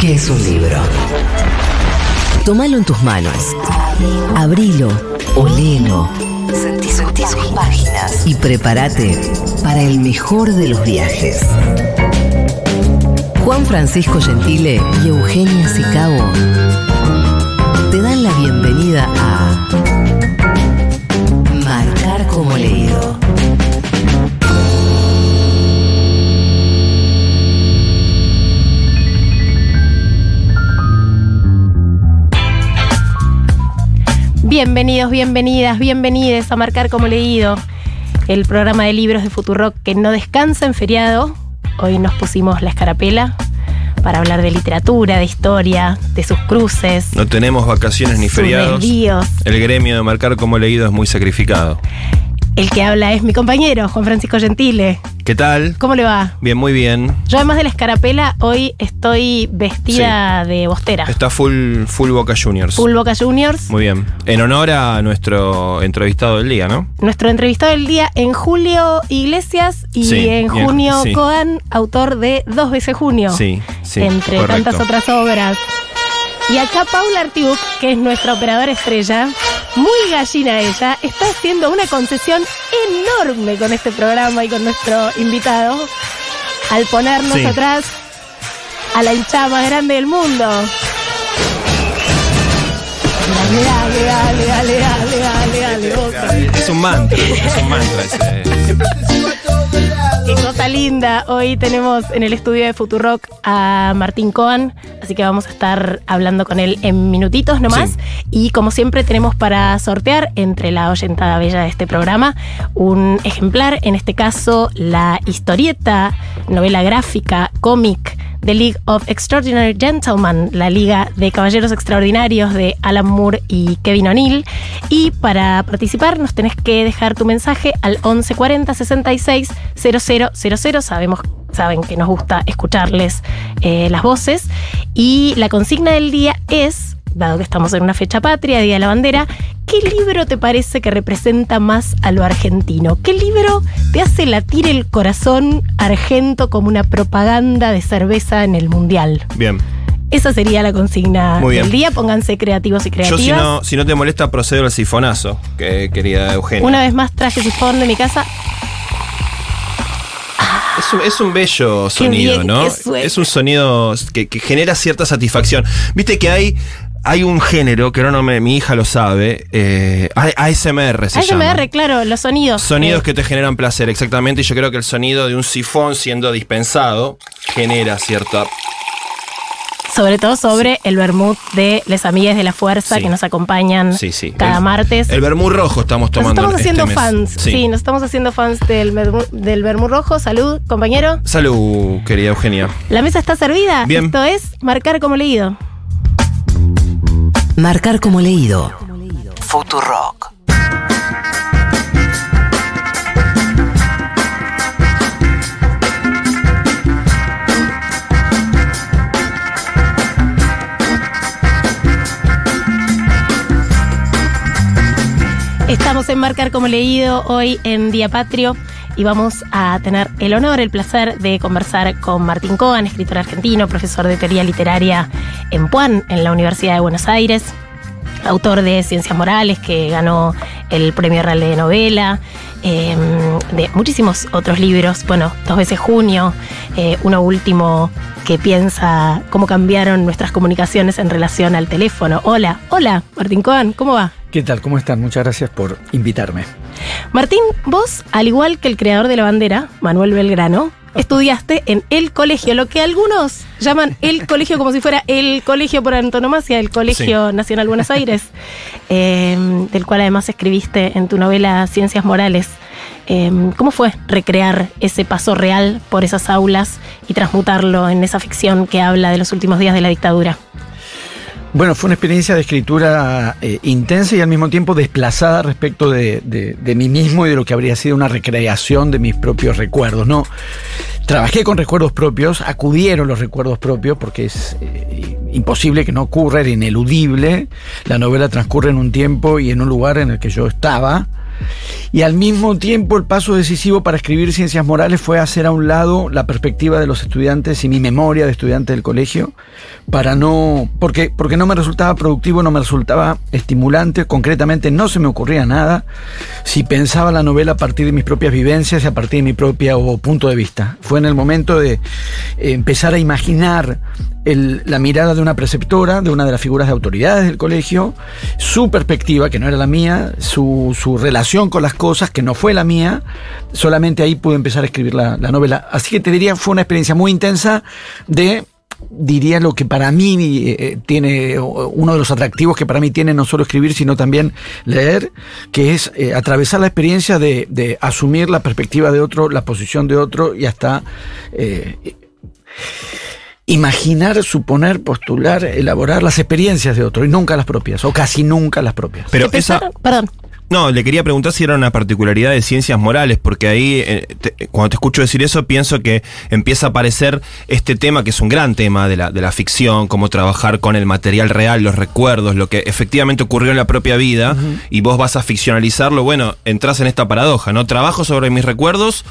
que es un libro. Tómalo en tus manos. Abrilo, olelo. Sentí, sentí sus páginas. Y prepárate para el mejor de los viajes. Juan Francisco Gentile y Eugenia Sicabo te dan la bienvenida a Marcar como leído. Bienvenidos, bienvenidas, bienvenides a Marcar como Leído, el programa de libros de Futurock que no descansa en feriado. Hoy nos pusimos la escarapela para hablar de literatura, de historia, de sus cruces. No tenemos vacaciones ni feriados. desvíos. El gremio de marcar como leído es muy sacrificado. El que habla es mi compañero, Juan Francisco Gentile. ¿Qué tal? ¿Cómo le va? Bien, muy bien. Yo además de la escarapela, hoy estoy vestida de bostera. Está full, full Boca Juniors. Full Boca Juniors. Muy bien. En honor a nuestro entrevistado del día, ¿no? Nuestro entrevistado del día en Julio Iglesias y Sí, en junio sí. Coan, autor de Dos veces junio. Sí, sí. entre correcto. tantas otras obras. Y acá Paula Artiuk, que es nuestra operadora estrella, muy gallina ella, está haciendo una concesión enorme con este programa y con nuestro invitado al ponernos Sí. atrás a la hinchada más grande del mundo. Dale, dale, dale, dale, dale, dale, dale. Es un mantra, es un mantra ese. Cosa linda. Hoy tenemos en el estudio de Futurock a Martín Coan, así que vamos a estar hablando con él en minutitos nomás. Sí. Y como siempre tenemos para sortear entre la oyentada bella de este programa un ejemplar, en este caso la historieta, novela gráfica, cómic The League of Extraordinary Gentlemen, la Liga de Caballeros Extraordinarios de Alan Moore y Kevin O'Neill. Y para participar nos tenés que dejar tu mensaje al 1140 66 000. Sabemos, saben que nos gusta escucharles eh, las voces. Y la consigna del día es, dado que estamos en una fecha patria, Día de la Bandera, ¿qué libro te parece que representa más a lo argentino? ¿Qué libro te hace latir el corazón argento como una propaganda de cerveza en el mundial? Bien. Esa sería la consigna Muy bien. del día. Pónganse creativos y Yo, creativas. si no, si no te molesta, procedo al sifonazo, que, querida Eugenia. Una vez más traje sifón de mi casa. Es un, es un bello sonido, ¿no? Es un sonido que, que genera cierta satisfacción. Viste que hay, hay un género, que no me, mi hija lo sabe, eh, ASMR se llama. ASMR, claro, los sonidos. Sonidos Eh, que te generan placer, exactamente. Y yo creo que el sonido de un sifón siendo dispensado genera cierta. Sobre todo sobre el vermut de Les Amigues de la Fuerza Sí. que nos acompañan Sí, sí. cada El- martes. El vermú rojo estamos nos tomando. estamos este haciendo mes. fans. Sí. nos estamos haciendo fans del, del vermut rojo. Salud, compañero. Salud, querida Eugenia. La mesa está servida. Bien. Esto es marcar como leído. Marcar como leído. Futurock. Estamos en Marcar como leído hoy en Día Patrio y vamos a tener el honor, el placer de conversar con Martín Cogan, escritor argentino, profesor de teoría literaria en Puan, en la Universidad de Buenos Aires, autor de Ciencias Morales, que ganó el Premio Real de Novela, eh, de muchísimos otros libros, bueno, dos veces junio, eh, uno último que piensa cómo cambiaron nuestras comunicaciones en relación al teléfono. Hola, hola, Martín Cogan, ¿cómo va? ¿Qué tal? ¿Cómo están? Muchas gracias por invitarme. Martín, vos, al igual que el creador de la bandera, Manuel Belgrano, estudiaste en el colegio, lo que algunos llaman el colegio como si fuera el colegio por antonomasia, el Colegio Nacional Buenos Aires, eh, del cual además escribiste en tu novela Ciencias Morales. Em, ¿Cómo fue recrear ese paso real por esas aulas y transmutarlo en esa ficción que habla de los últimos días de la dictadura? Bueno, fue una experiencia de escritura eh, intensa y al mismo tiempo desplazada respecto de, de, mí mismo y de lo que habría sido una recreación de mis propios recuerdos. No, trabajé con recuerdos propios, acudieron los recuerdos propios porque es eh, imposible que no ocurra, era ineludible. La novela transcurre en un tiempo y en un lugar en el que yo estaba y al mismo tiempo el paso decisivo para escribir ciencias morales fue hacer a un lado la perspectiva de los estudiantes y mi memoria de estudiante del colegio, para no, porque, porque no me resultaba productivo, no me resultaba estimulante, concretamente no se me ocurría nada si pensaba la novela a partir de mis propias vivencias y a partir de mi propio punto de vista. Fue en el momento de empezar a imaginar la mirada de una preceptora, de una de las figuras de autoridades del colegio, su perspectiva, que no era la mía, su, su relación con las cosas, que no fue la mía, solamente ahí pude empezar a escribir la, la novela. Así que te diría, fue una experiencia muy intensa de diría lo que para mí eh, tiene uno de los atractivos que para mí tiene no solo escribir sino también leer que es eh, atravesar la experiencia de, de, asumir la perspectiva de otro la posición de otro y hasta eh, imaginar, suponer, postular, elaborar las experiencias de otro y nunca las propias, o casi nunca las propias. Pero esa, perdón. No, le quería preguntar si era una particularidad de ciencias morales, porque ahí, eh, cuando te escucho decir eso, pienso que empieza a aparecer este tema, que es un gran tema de la, de la ficción, cómo trabajar con el material real, los recuerdos, lo que efectivamente ocurrió en la propia vida, y vos vas a ficcionalizarlo, bueno, entras en esta paradoja, ¿no? Trabajo sobre mis recuerdos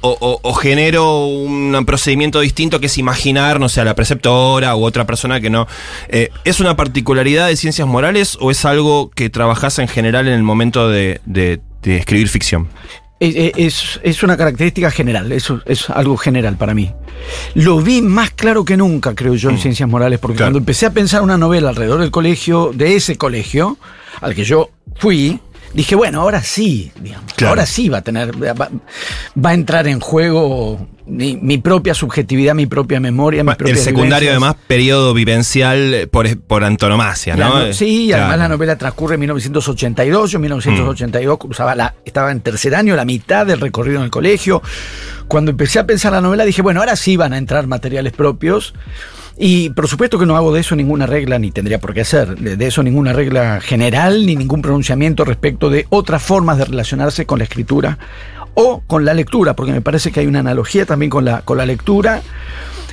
o, genero un procedimiento distinto que es imaginar, no sé, a la preceptora u otra persona que no. Eh, ¿Es una particularidad de ciencias morales o es algo que trabajas en general en el momento de, escribir ficción? Es, una característica general, eso es algo general para mí. Lo vi más claro que nunca, creo yo, en mm. ciencias morales, porque cuando empecé a pensar una novela alrededor del colegio, de ese colegio, al que yo fui, dije, bueno, ahora sí, digamos, ahora sí va a tener, va, a entrar en juego mi, propia subjetividad, mi propia memoria, mi propia El secundario, además, periodo vivencial por, por antonomasia, ¿no? sí, además la novela transcurre en 1982, yo en 1982 cruzaba la, estaba en tercer año, la mitad del recorrido en el colegio. Cuando empecé a pensar la novela dije, bueno, ahora sí van a entrar materiales propios. Y por supuesto que no hago de eso ninguna regla, ni tendría por qué hacer, de eso ninguna regla general, ni ningún pronunciamiento respecto de otras formas de relacionarse con la escritura o con la lectura, porque me parece que hay una analogía también con la, con la lectura.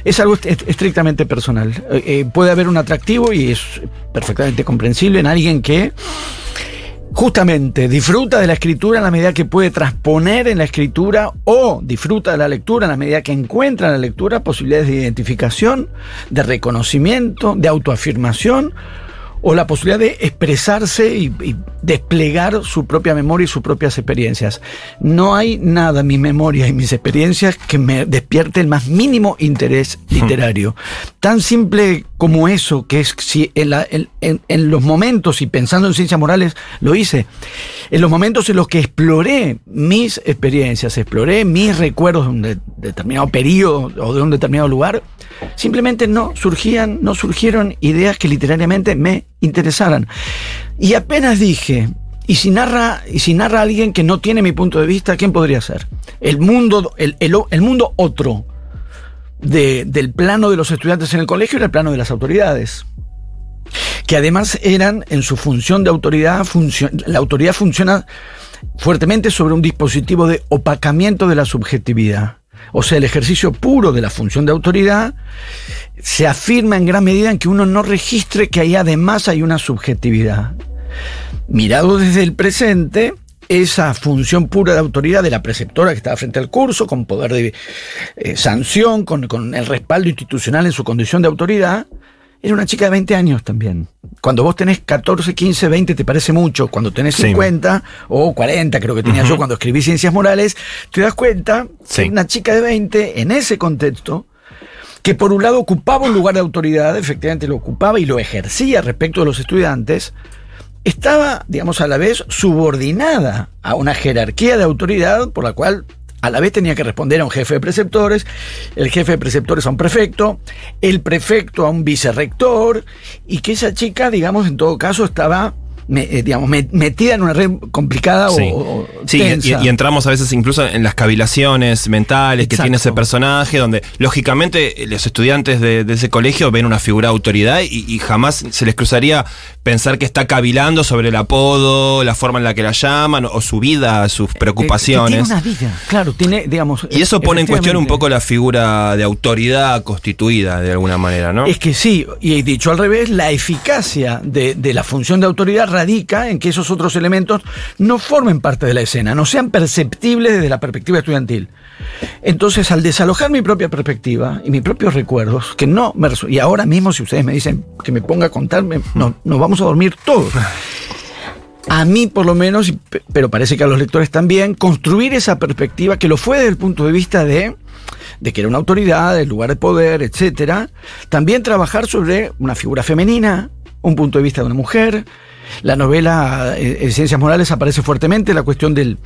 Es algo estrictamente personal. Eh, eh, puede haber un atractivo y es perfectamente comprensible en alguien que justamente disfruta de la escritura en la medida que puede transponer en la escritura o disfruta de la lectura en la medida que encuentra en la lectura posibilidades de identificación, de reconocimiento, de autoafirmación o la posibilidad de expresarse y, desplegar su propia memoria y sus propias experiencias. No hay nada en mi memoria y mis experiencias que me despierte el más mínimo interés literario. Tan simple como eso, que es si en, los momentos, y pensando en ciencias morales, lo hice, en los momentos en los que exploré mis experiencias, exploré mis recuerdos de un determinado periodo o de un determinado lugar, simplemente no surgían, no surgieron ideas que literariamente me interesaran. Y apenas dije, y si narra, y si narra alguien que no tiene mi punto de vista, ¿quién podría ser? El mundo, el, el, mundo otro del plano de los estudiantes en el colegio era el plano de las autoridades. Que además eran, en su función de autoridad, la autoridad funciona fuertemente sobre un dispositivo de opacamiento de la subjetividad. O sea, el ejercicio puro de la función de autoridad se afirma en gran medida en que uno no registre que ahí además hay una subjetividad. Mirado desde el presente, esa función pura de autoridad de la preceptora que estaba frente al curso, con poder de eh, sanción, con, con, el respaldo institucional en su condición de autoridad, era una chica de 20 años también. Cuando vos tenés 14, 15, 20 te parece mucho. Cuando tenés 50 o 40, creo que tenía yo cuando escribí Ciencias Morales, te das cuenta que una chica de 20 en ese contexto que por un lado ocupaba un lugar de autoridad, efectivamente lo ocupaba y lo ejercía respecto de los estudiantes, estaba, digamos, a la vez subordinada a una jerarquía de autoridad por la cual a la vez tenía que responder a un jefe de preceptores, el jefe de preceptores a un prefecto, el prefecto a un vicerrector, y que esa chica, digamos, en todo caso estaba me- eh, digamos, me- metida en una red complicada Sí. o, o Sí, y, tensa. y entramos a veces incluso en las cavilaciones mentales que tiene ese personaje, donde lógicamente eh, los estudiantes de, de ese colegio ven una figura de autoridad y, y jamás se les cruzaría pensar que está cavilando sobre el apodo, la forma en la que la llaman o su vida, sus Eh, preocupaciones. tiene una vida, claro, tiene, digamos. Y eso pone en cuestión un poco la figura de autoridad constituida de alguna manera, ¿no? Es que sí, y dicho al revés, la eficacia de, de la función de autoridad radica en que esos otros elementos no formen parte de la escena, no sean perceptibles desde la perspectiva estudiantil. Entonces, al desalojar mi propia perspectiva y mis propios recuerdos, que no me y ahora mismo si ustedes me dicen que me ponga a contarme, no, nos vamos a dormir todos. A mí por lo menos, pero parece que a los lectores también, construir esa perspectiva que lo fue desde el punto de vista de de que era una autoridad, del lugar de poder, etcétera. También trabajar sobre una figura femenina, un punto de vista de una mujer. La novela eh, en Ciencias Morales aparece fuertemente la cuestión del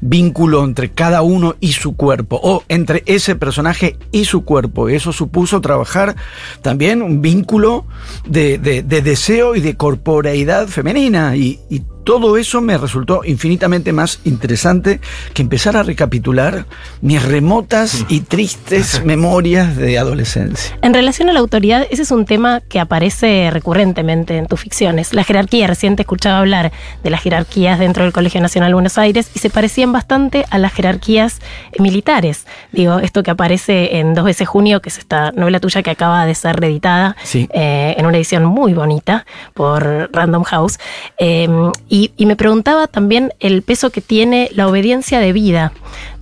vínculo entre cada uno y su cuerpo, o entre ese personaje y su cuerpo. Eso supuso trabajar también un vínculo de, de- de deseo y de corporeidad femenina. Y todo eso me resultó infinitamente más interesante que empezar a recapitular mis remotas y tristes memorias de adolescencia. En relación a la autoridad, ese es un tema que aparece recurrentemente en tus ficciones. La jerarquía, recién te escuchaba hablar de las jerarquías dentro del Colegio Nacional de Buenos Aires y se parecían bastante a las jerarquías eh, militares. Digo, esto que aparece en Dos veces junio, que es esta novela tuya que acaba de ser reeditada Sí. eh, en una edición muy bonita por Random House. Eh, y, y me preguntaba también el peso que tiene la obediencia de vida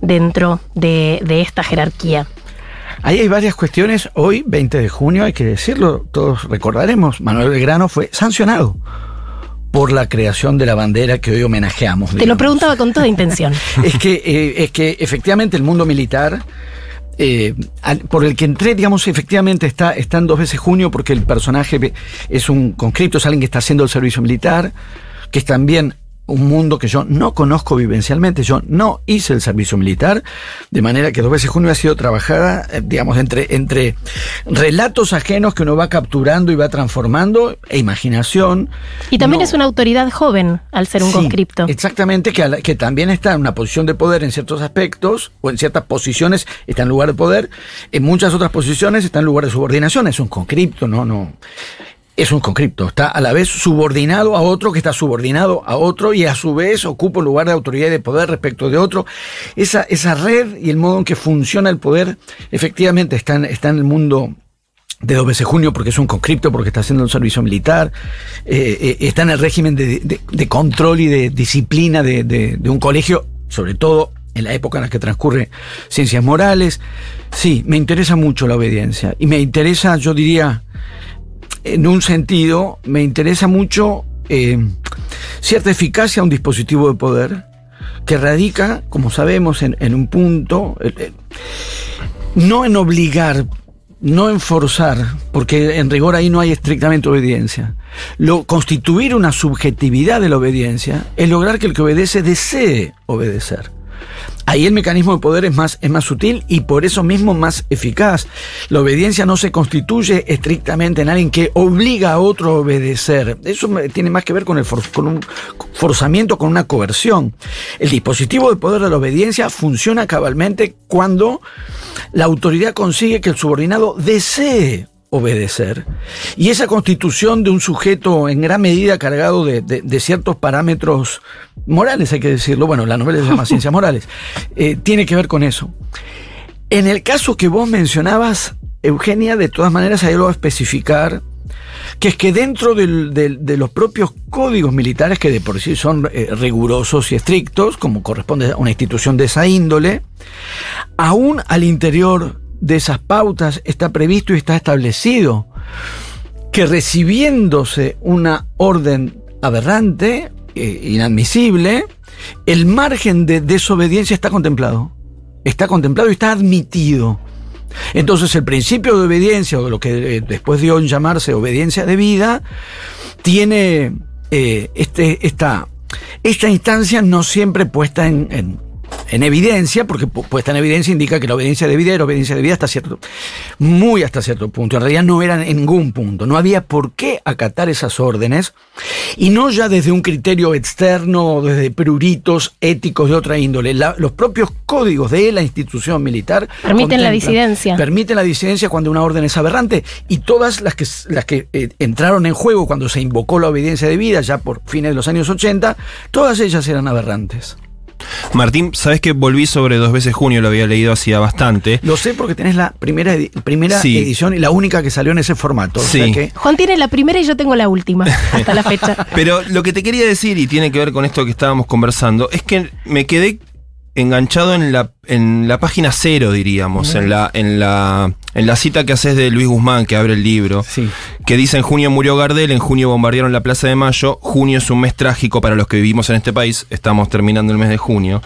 dentro de, de esta jerarquía. Ahí hay varias cuestiones. Hoy, 20 de junio, hay que decirlo, todos recordaremos, Manuel Belgrano fue sancionado por la creación de la bandera que hoy homenajeamos. Te lo preguntaba con toda intención. es que eh, es que efectivamente el mundo militar eh, al- por el que entré, digamos, efectivamente está, está en dos veces junio porque el personaje es un conscripto, es alguien que está haciendo el servicio militar, que es también un mundo que yo no conozco vivencialmente, yo no hice el servicio militar, de manera que dos veces junio ha sido trabajada, eh, digamos, entre, entre relatos ajenos que uno va capturando y va transformando, e imaginación. Y también No- es una autoridad joven al ser un Sí, conscripto. Exactamente, que, la- que también está en una posición de poder en ciertos aspectos, o en ciertas posiciones está en lugar de poder, en muchas otras posiciones está en lugar de subordinación, es un conscripto, no, no. Es un conscripto, está a la vez subordinado a otro que está subordinado a otro y a su vez ocupa un lugar de autoridad y de poder respecto de otro. Esa, esa red y el modo en que funciona el poder efectivamente está en, está en el mundo de dos veces junio porque es un conscripto, porque está haciendo un servicio militar, eh, eh, está en el régimen de, de- de control y de disciplina de- de un colegio, sobre todo en la época en la que transcurre ciencias morales. Sí, me interesa mucho la obediencia y me interesa, yo diría, en un sentido, me interesa mucho eh, cierta eficacia a un dispositivo de poder que radica, como sabemos, en, un punto, no en obligar, no en forzar, porque en rigor ahí no hay estrictamente obediencia. Lo, constituir una subjetividad de la obediencia es lograr que el que obedece desee obedecer. Ahí el mecanismo de poder es más, es más sutil y por eso mismo más eficaz. La obediencia no se constituye estrictamente en alguien que obliga a otro a obedecer. Eso tiene más que ver con, el con un forzamiento, con una coerción. El dispositivo de poder de la obediencia funciona cabalmente cuando la autoridad consigue que el subordinado desee obedecer. Y esa constitución de un sujeto en gran medida cargado de, de- de ciertos parámetros morales, hay que decirlo, bueno, la novela se llama Ciencias Morales, eh, tiene que ver con eso. En el caso que vos mencionabas, Eugenia, de todas maneras hay algo a especificar, que es que dentro del- del- de los propios códigos militares, que de por sí son eh, rigurosos y estrictos, como corresponde a una institución de esa índole, aún al interior de esas pautas está previsto y está establecido que recibiéndose una orden aberrante, eh, inadmisible, el margen de desobediencia está contemplado. Está contemplado y está admitido. Entonces el principio de obediencia, o lo que eh, después dio en llamarse obediencia de vida, tiene eh, este, esta, esta instancia no siempre puesta en- en evidencia, porque pu- puesta en evidencia indica que la obediencia debida era obediencia debida hasta cierto, muy hasta cierto punto. En realidad no eran en ningún punto. No había por qué acatar esas órdenes, y no ya desde un criterio externo o desde pruritos éticos de otra índole. La- los propios códigos de la institución militar Permiten la disidencia. Permiten la disidencia cuando una orden es aberrante, y todas las que, las que eh, entraron en juego cuando se invocó la obediencia debida, ya por fines de los años 80, todas ellas eran aberrantes. Martín, sabes que volví sobre dos veces junio, lo había leído hacía bastante. Lo sé porque tenés la primera, edi- primera Sí. edición y la única que salió en ese formato. O sea Sí. que Juan tiene la primera y yo tengo la última, hasta la fecha. Pero lo que te quería decir, y tiene que ver con esto que estábamos conversando, es que me quedé enganchado en la, en la página cero, diríamos, en la, en la, en la cita que haces de Luis Guzmán, que abre el libro, Sí. que dice en junio murió Gardel, en junio bombardearon la Plaza de Mayo, junio es un mes trágico para los que vivimos en este país, estamos terminando el mes de junio,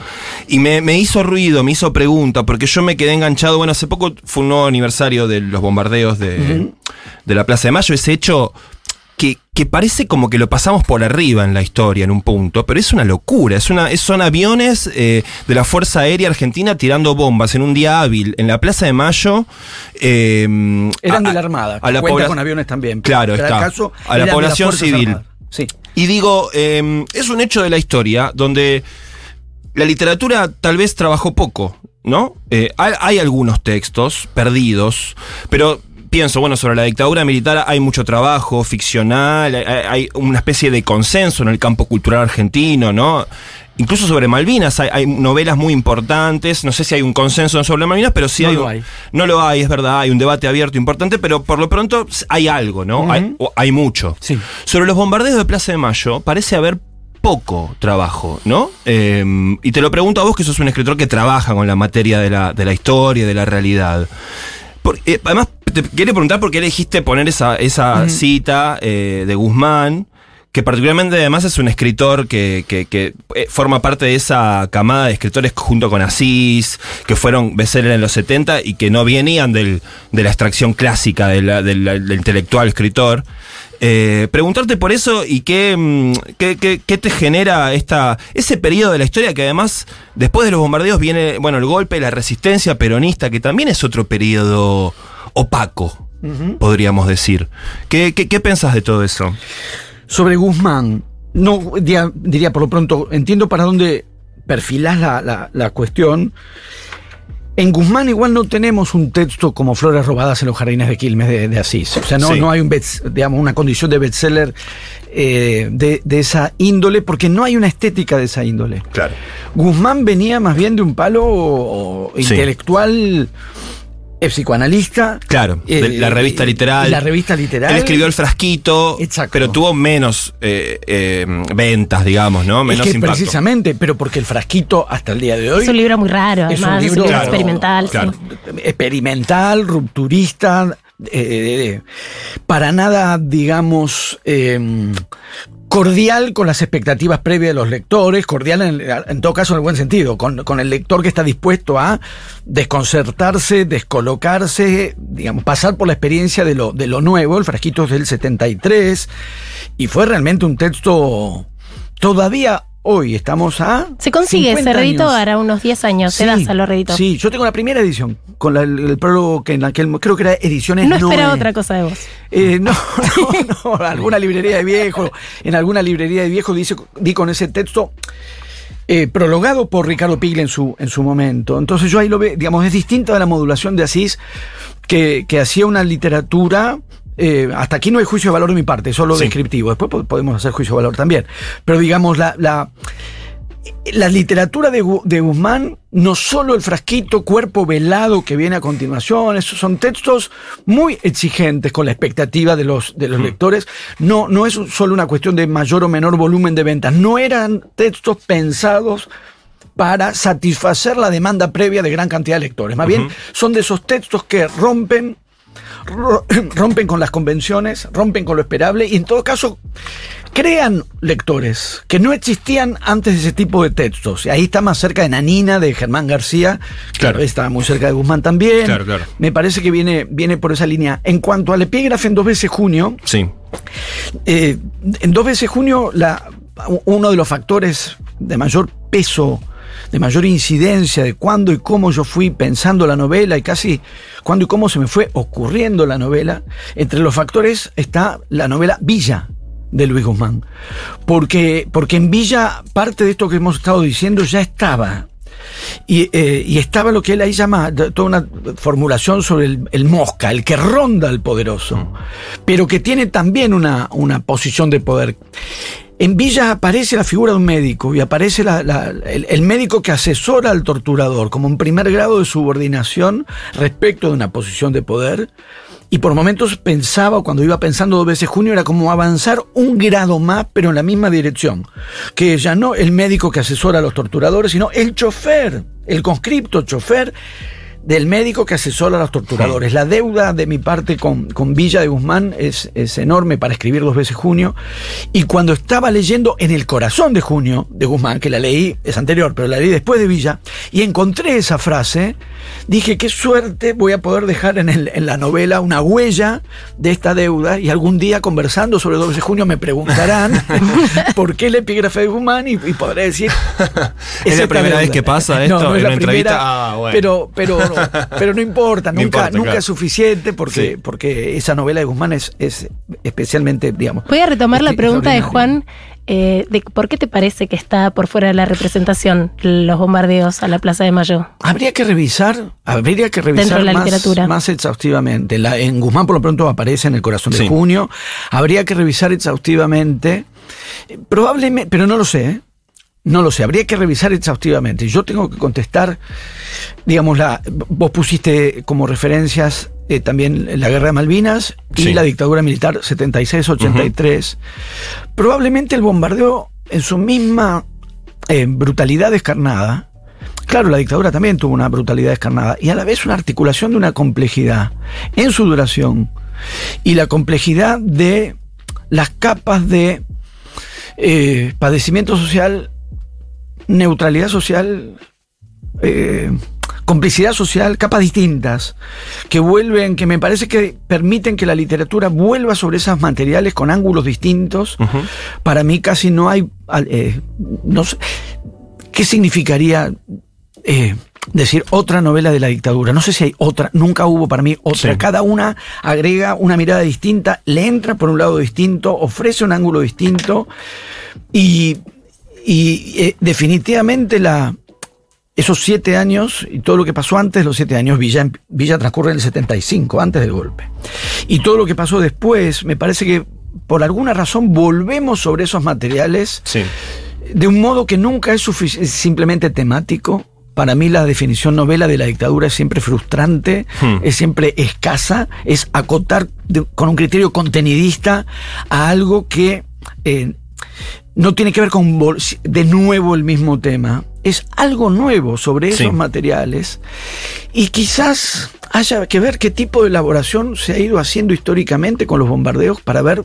y me, me hizo ruido, me hizo pregunta, porque yo me quedé enganchado, bueno, hace poco fue un nuevo aniversario de los bombardeos de, de la Plaza de Mayo, ese hecho que, que parece como que lo pasamos por arriba en la historia en un punto, pero es una locura. Es una, son aviones eh, de la Fuerza Aérea Argentina tirando bombas en un día hábil en la Plaza de Mayo. eh, Eran a- de la Armada. A la Cuenta con aviones también. Claro, está. caso A la población civil. Sí. Y digo, eh, es un hecho de la historia donde la literatura tal vez trabajó poco, ¿no? Eh, hay, hay algunos textos perdidos, pero pienso, bueno, sobre la dictadura militar hay mucho trabajo ficcional, hay, hay una especie de consenso en el campo cultural argentino, ¿no? Incluso sobre Malvinas hay, hay novelas muy importantes, no sé si hay un consenso sobre Malvinas, pero sí No hay, lo hay. No lo hay, es verdad, hay un debate abierto importante, pero por lo pronto hay algo, ¿no? hay mucho. Sí. Sobre los bombardeos de Plaza de Mayo, parece haber poco trabajo, ¿no? Eh, y te lo pregunto a vos, que sos un escritor que trabaja con la materia de la, de la historia, de la realidad. Por- eh, además, te quiero preguntar por qué elegiste poner esa, esa cita eh, de Guzmán, que particularmente además es un escritor que, que- que, eh, forma parte de esa camada de escritores junto con Asís, que fueron bestseller en los 70 y que no venían del- de la extracción clásica del- del intelectual escritor. Eh, preguntarte por eso y qué, mm, qué, qué- qué te genera esta, ese periodo de la historia que además después de los bombardeos viene bueno el golpe, la resistencia peronista, que también es otro periodo opaco, podríamos decir. ¿Qué, qué, qué pensás de todo eso? Sobre Guzmán, no diría, diría por lo pronto, entiendo para dónde perfilás la, la- la cuestión. En Guzmán igual no tenemos un texto como Flores robadas en los jardines de Quilmes de, de Asís. O sea, no, Sí. no hay un digamos, una condición de bestseller eh, de, de esa índole, porque no hay una estética de esa índole. Claro. Guzmán venía más bien de un palo intelectual, eh, psicoanalista. Claro, de eh, la revista eh, literal. La revista literal. Él escribió El Frasquito, Exacto. pero tuvo menos eh, eh, ventas, digamos, ¿no? Es Menos que impacto. precisamente, pero porque el frasquito hasta el día de hoy Es un libro muy raro, Es un además, es un libro- libro, Claro, experimental. claro. sí. experimental, rupturista, eh, para nada, digamos, eh, cordial con las expectativas previas de los lectores, cordial en, en todo caso en el buen sentido, con, el lector que está dispuesto a desconcertarse, descolocarse, digamos, pasar por la experiencia de lo, de lo nuevo, el frasquito es del 73, y fue realmente un texto todavía hoy, estamos a... Se consigue, 50 se reeditó años. ahora unos 10 años. Sí, Sedasa lo reeditó. Sí, yo tengo la primera edición, con la- el, el prólogo que en aquel creo que era ediciones No esperaba otra cosa de vos. Eh, no, no, no, alguna librería de viejo, en alguna librería de viejo dice, di con ese texto eh, prologado por Ricardo Pigle en su, en su momento. Entonces yo ahí lo veo, digamos, es distinta de la modulación de Asís, que, que hacía una literatura. Eh, hasta aquí no hay juicio de valor de mi parte, solo Sí. descriptivo. Después po- podemos hacer juicio de valor también. Pero digamos, la, la, la literatura de, de Guzmán, no solo el frasquito cuerpo velado que viene a continuación, esos son textos muy exigentes con la expectativa de los, de los lectores. No, no es solo una cuestión de mayor o menor volumen de ventas, no eran textos pensados para satisfacer la demanda previa de gran cantidad de lectores. Más bien, son de esos textos que rompen ro- rompen con las convenciones, rompen con lo esperable y en todo caso crean lectores que no existían antes de ese tipo de textos. Y ahí está más cerca de Nanina, de Germán García, Claro. que está muy cerca de Guzmán también. Claro, claro. Me parece que viene, viene por esa línea. En cuanto al epígrafe en dos veces junio, Sí. eh, en dos veces junio, la, uno de los factores de mayor peso de mayor incidencia de cuándo y cómo yo fui pensando la novela y casi cuándo y cómo se me fue ocurriendo la novela, entre los factores está la novela Villa de Luis Guzmán. Porque, porque en Villa parte de esto que hemos estado diciendo ya estaba. Y, eh, estaba lo que él ahí llama toda una formulación sobre el, el, mosca, el que ronda al poderoso, pero que tiene también una, una posición de poder. En Villa aparece la figura de un médico y aparece el, el, médico que asesora al torturador como un primer grado de subordinación respecto de una posición de poder. Y por momentos pensaba, cuando iba pensando dos veces junio, era como avanzar un grado más, pero en la misma dirección. Que ya no el médico que asesora a los torturadores, sino el chofer, el conscripto chofer del médico que asesora a los torturadores. La deuda de mi parte con, con Villa de Guzmán es, es, enorme para escribir dos veces junio. Y cuando estaba leyendo En el corazón de junio de Guzmán, que la leí, es anterior, pero la leí después de Villa, y encontré esa frase, dije, qué suerte voy a poder dejar en, el, en la novela una huella de esta deuda y algún día conversando sobre 2 de junio me preguntarán por qué el epígrafe de Guzmán y, y podré decir... ¿Es la primera vez que pasa esto no, no en es una la entrevista? Ah, bueno. pero, pero, pero no importa, No nunca, importa, nunca claro. es suficiente porque, Sí. porque esa novela de Guzmán es, es especialmente, digamos... Voy a retomar la pregunta de. Juan. eh, de por qué te parece que está por fuera de la representación los bombardeos a la Plaza de Mayo. Habría que revisar, habría que revisar Dentro de la más, literatura. más exhaustivamente. La, en Guzmán por lo pronto aparece en el corazón de junio. Habría que revisar exhaustivamente. Probablemente, pero no lo sé. ¿eh? No lo sé, habría que revisar exhaustivamente. Yo tengo que contestar, digamos, la, vos pusiste como referencias eh, también la guerra de Malvinas y Sí. la dictadura militar 76-83. Probablemente el bombardeo en su misma eh, brutalidad descarnada, claro, la dictadura también tuvo una brutalidad descarnada y a la vez una articulación de una complejidad en su duración y la complejidad de las capas de eh, padecimiento social, neutralidad social, eh, complicidad social, capas distintas, que vuelven, que me parece que permiten que la literatura vuelva sobre esos materiales con ángulos distintos. Para mí casi no hay, eh, no sé, ¿qué significaría eh, decir otra novela de la dictadura? No sé si hay otra, nunca hubo para mí otra. Sí. Cada una agrega una mirada distinta, le entra por un lado distinto, ofrece un ángulo distinto y, y, eh, definitivamente la, esos siete años y todo lo que pasó antes de los siete años, Villa, Villa transcurre en el 75, antes del golpe. Y todo lo que pasó después, me parece que por alguna razón volvemos sobre esos materiales Sí. de un modo que nunca es simplemente temático. Para mí la definición novela de la dictadura es siempre frustrante, Hmm. es siempre escasa, es acotar de- con un criterio contenidista a algo que eh, no tiene que ver con de nuevo el mismo tema. Es algo nuevo sobre esos Sí. materiales y quizás haya que ver qué tipo de elaboración se ha ido haciendo históricamente con los bombardeos para ver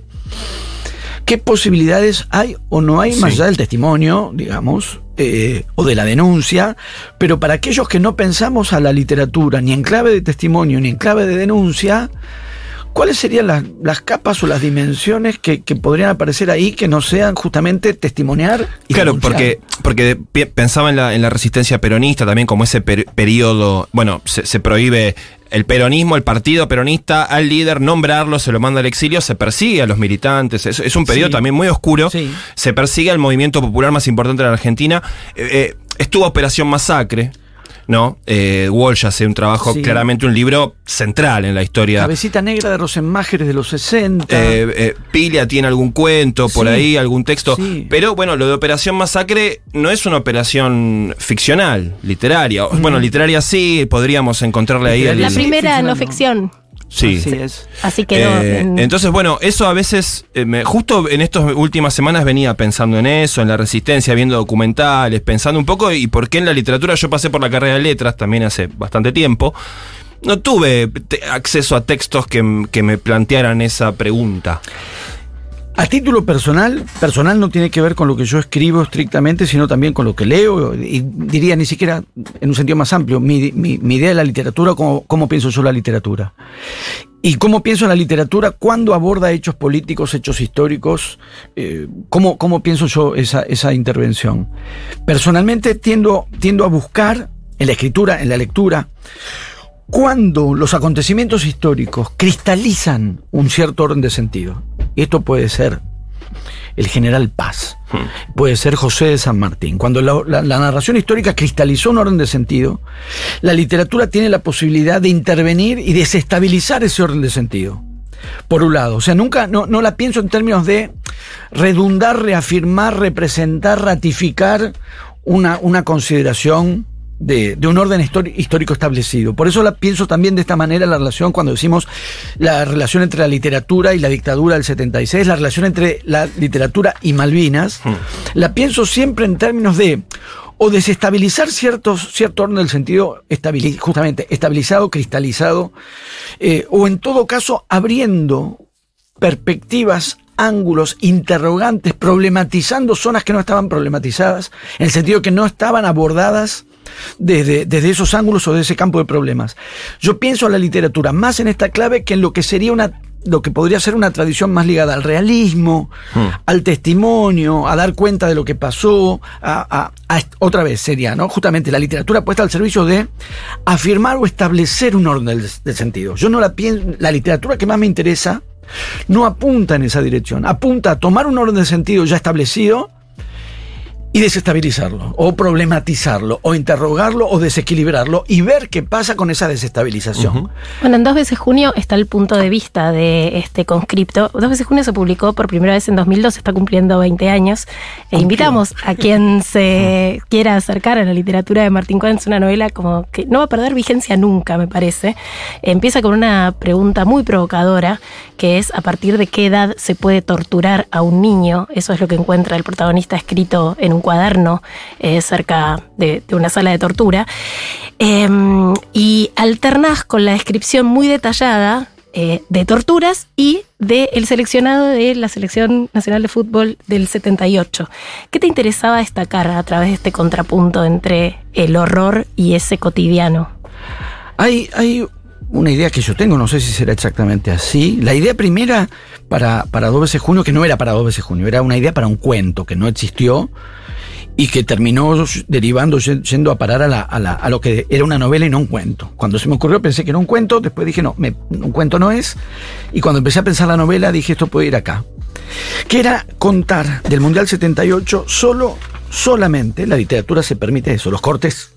qué posibilidades hay o no hay, más allá del testimonio, digamos, eh, o de la denuncia, pero para aquellos que no pensamos a la literatura ni en clave de testimonio ni en clave de denuncia, ¿cuáles serían las, las capas o las dimensiones que, que podrían aparecer ahí que no sean justamente testimoniar? Y Claro, denunciar? porque, pensaba en la, en la resistencia peronista también como ese per- periodo, bueno, se, se prohíbe el peronismo, el partido peronista, al líder, nombrarlo, se lo manda al exilio, se persigue a los militantes, es, es un periodo Sí. también muy oscuro, Sí. se persigue al movimiento popular más importante de la Argentina, Eh, eh, estuvo Operación Masacre, ¿no? Eh, Walsh hace un trabajo, Sí. claramente un libro central en la historia. Cabecita negra de Rosenmacher de los 60. Eh, eh, Pilia tiene algún cuento por Sí. ahí, algún texto. Sí. Pero bueno, lo de Operación Masacre no es una operación ficcional, literaria. Bueno, literaria sí, podríamos encontrarle ahí el. La Sí, primera ¿no? ficción. Sí. Así es. Así que no. Eh, en- entonces, bueno, eso a veces, eh, me- justo en estas últimas semanas venía pensando en eso, en la resistencia, viendo documentales, pensando un poco y por qué en la literatura yo pasé por la carrera de letras también hace bastante tiempo. No tuve acceso a textos que, que me plantearan esa pregunta. A título personal, personal no tiene que ver con lo que yo escribo estrictamente, sino también con lo que leo, y diría ni siquiera en un sentido más amplio, mi, mi- mi idea de la literatura, cómo, pienso yo la literatura. Y cómo pienso en la literatura cuando aborda hechos políticos, hechos históricos, eh, cómo, cómo pienso yo esa, esa intervención. Personalmente tiendo, tiendo a buscar en la escritura, en la lectura, cuando los acontecimientos históricos cristalizan un cierto orden de sentido. Y esto puede ser el general Paz, puede ser José de San Martín. Cuando la, la- la narración histórica cristalizó un orden de sentido, la literatura tiene la posibilidad de intervenir y desestabilizar ese orden de sentido. Por un lado, o sea, nunca, no, no la pienso en términos de redundar, reafirmar, representar, ratificar una, una consideración de, de un orden histórico establecido. Por eso la pienso también de esta manera la relación cuando decimos la relación entre la literatura y la dictadura del 76, la relación entre la literatura y Malvinas, la pienso siempre en términos de o desestabilizar ciertos, cierto orden del sentido estabili- justamente estabilizado, cristalizado, eh, o en todo caso abriendo perspectivas, ángulos, interrogantes, problematizando zonas que no estaban problematizadas, en el sentido que no estaban abordadas desde, desde esos ángulos o de ese campo de problemas. Yo pienso a la literatura más en esta clave que en lo que sería una lo que podría ser una tradición más ligada al realismo, al testimonio, a dar cuenta de lo que pasó, a, a- a est- otra vez sería, ¿no? Justamente la literatura puesta al servicio de afirmar o establecer un orden del, del sentido. Yo no la pienso, la literatura que más me interesa no apunta en esa dirección, apunta a tomar un orden de sentido ya establecido y desestabilizarlo, o problematizarlo, o interrogarlo, o desequilibrarlo, y ver qué pasa con esa desestabilización. Bueno, en Dos veces junio está el punto de vista de este conscripto. Dos veces junio se publicó por primera vez en 2002, está cumpliendo 20 años. E invitamos a quien se quiera acercar a la literatura de Martín Cohen. Es una novela como que no va a perder vigencia nunca, me parece. Empieza con una pregunta muy provocadora, que es a partir de qué edad se puede torturar a un niño. Eso es lo que encuentra el protagonista escrito en un cuaderno eh, cerca de, de una sala de tortura. Em, y alternás con la descripción muy detallada eh, de torturas y del seleccionado de la Selección Nacional de Fútbol del 78. ¿Qué te interesaba destacar a través de este contrapunto entre el horror y ese cotidiano? Hay, hay una idea que yo tengo, no sé si será exactamente así. La idea primera para, para dos veces junio, que no era para dos veces junio, era una idea para un cuento que no existió y que terminó derivando, ye- yendo a parar a, la- a la- a lo que era una novela y no un cuento. Cuando se me ocurrió pensé que era un cuento, después dije, no, me- un cuento no es. Y cuando empecé a pensar la novela dije, esto puede ir acá. Que era contar del Mundial 78 solo, solamente, la literatura se permite eso, los cortes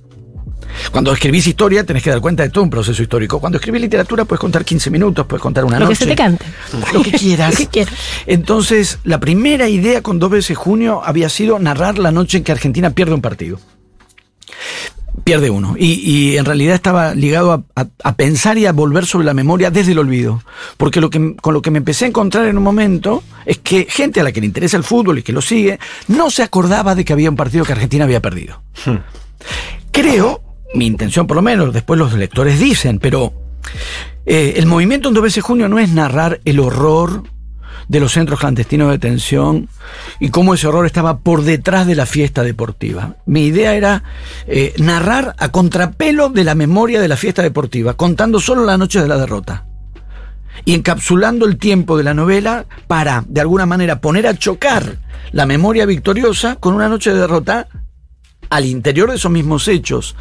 cuando escribís historia tenés que dar cuenta de todo un proceso histórico. Cuando escribís literatura puedes contar 15 minutos, puedes contar una Lo que noche. se te cante. Lo que quieras. Lo que quieras. Entonces, la primera idea con dos veces junio había sido narrar la noche en que Argentina pierde un partido. Pierde uno. Y, y en realidad estaba ligado a, a- a pensar y a volver sobre la memoria desde el olvido. Porque lo que, con lo que me empecé a encontrar en un momento es que gente a la que le interesa el fútbol y que lo sigue, no se acordaba de que había un partido que Argentina había perdido. Creo, mi intención por lo menos, después los lectores dicen, pero eh, el movimiento en dos veces junio no es narrar el horror de los centros clandestinos de detención y cómo ese horror estaba por detrás de la fiesta deportiva. Mi idea era eh, narrar a contrapelo de la memoria de la fiesta deportiva, contando solo la noche de la derrota y encapsulando el tiempo de la novela para, de alguna manera, poner a chocar la memoria victoriosa con una noche de derrota al interior de esos mismos hechos.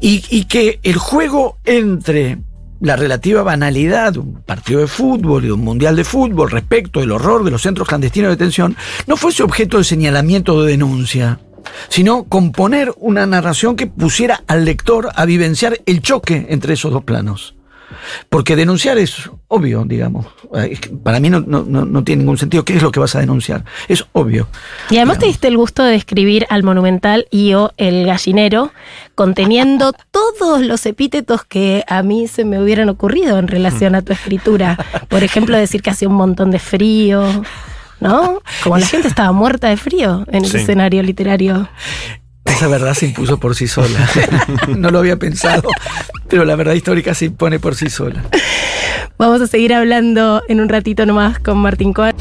Y, que el juego entre la relativa banalidad de un partido de fútbol y de un mundial de fútbol respecto del horror de los centros clandestinos de detención no fuese objeto de señalamiento o de denuncia, sino componer una narración que pusiera al lector a vivenciar el choque entre esos dos planos. Porque denunciar es obvio, digamos. Para mí no, no, no, no tiene ningún sentido. ¿Qué es lo que vas a denunciar? Es obvio. Y además te diste el gusto de escribir al monumental y o el gallinero, conteniendo todos los epítetos que a mí se me hubieran ocurrido en relación a tu escritura. Por ejemplo, decir que hacía un montón de frío, ¿no? Como la gente estaba muerta de frío en el Sí. escenario literario. Esa verdad se impuso por sí sola. no lo había pensado, pero la verdad histórica se impone por sí sola. Vamos a seguir hablando en un ratito nomás con Martín Cohen.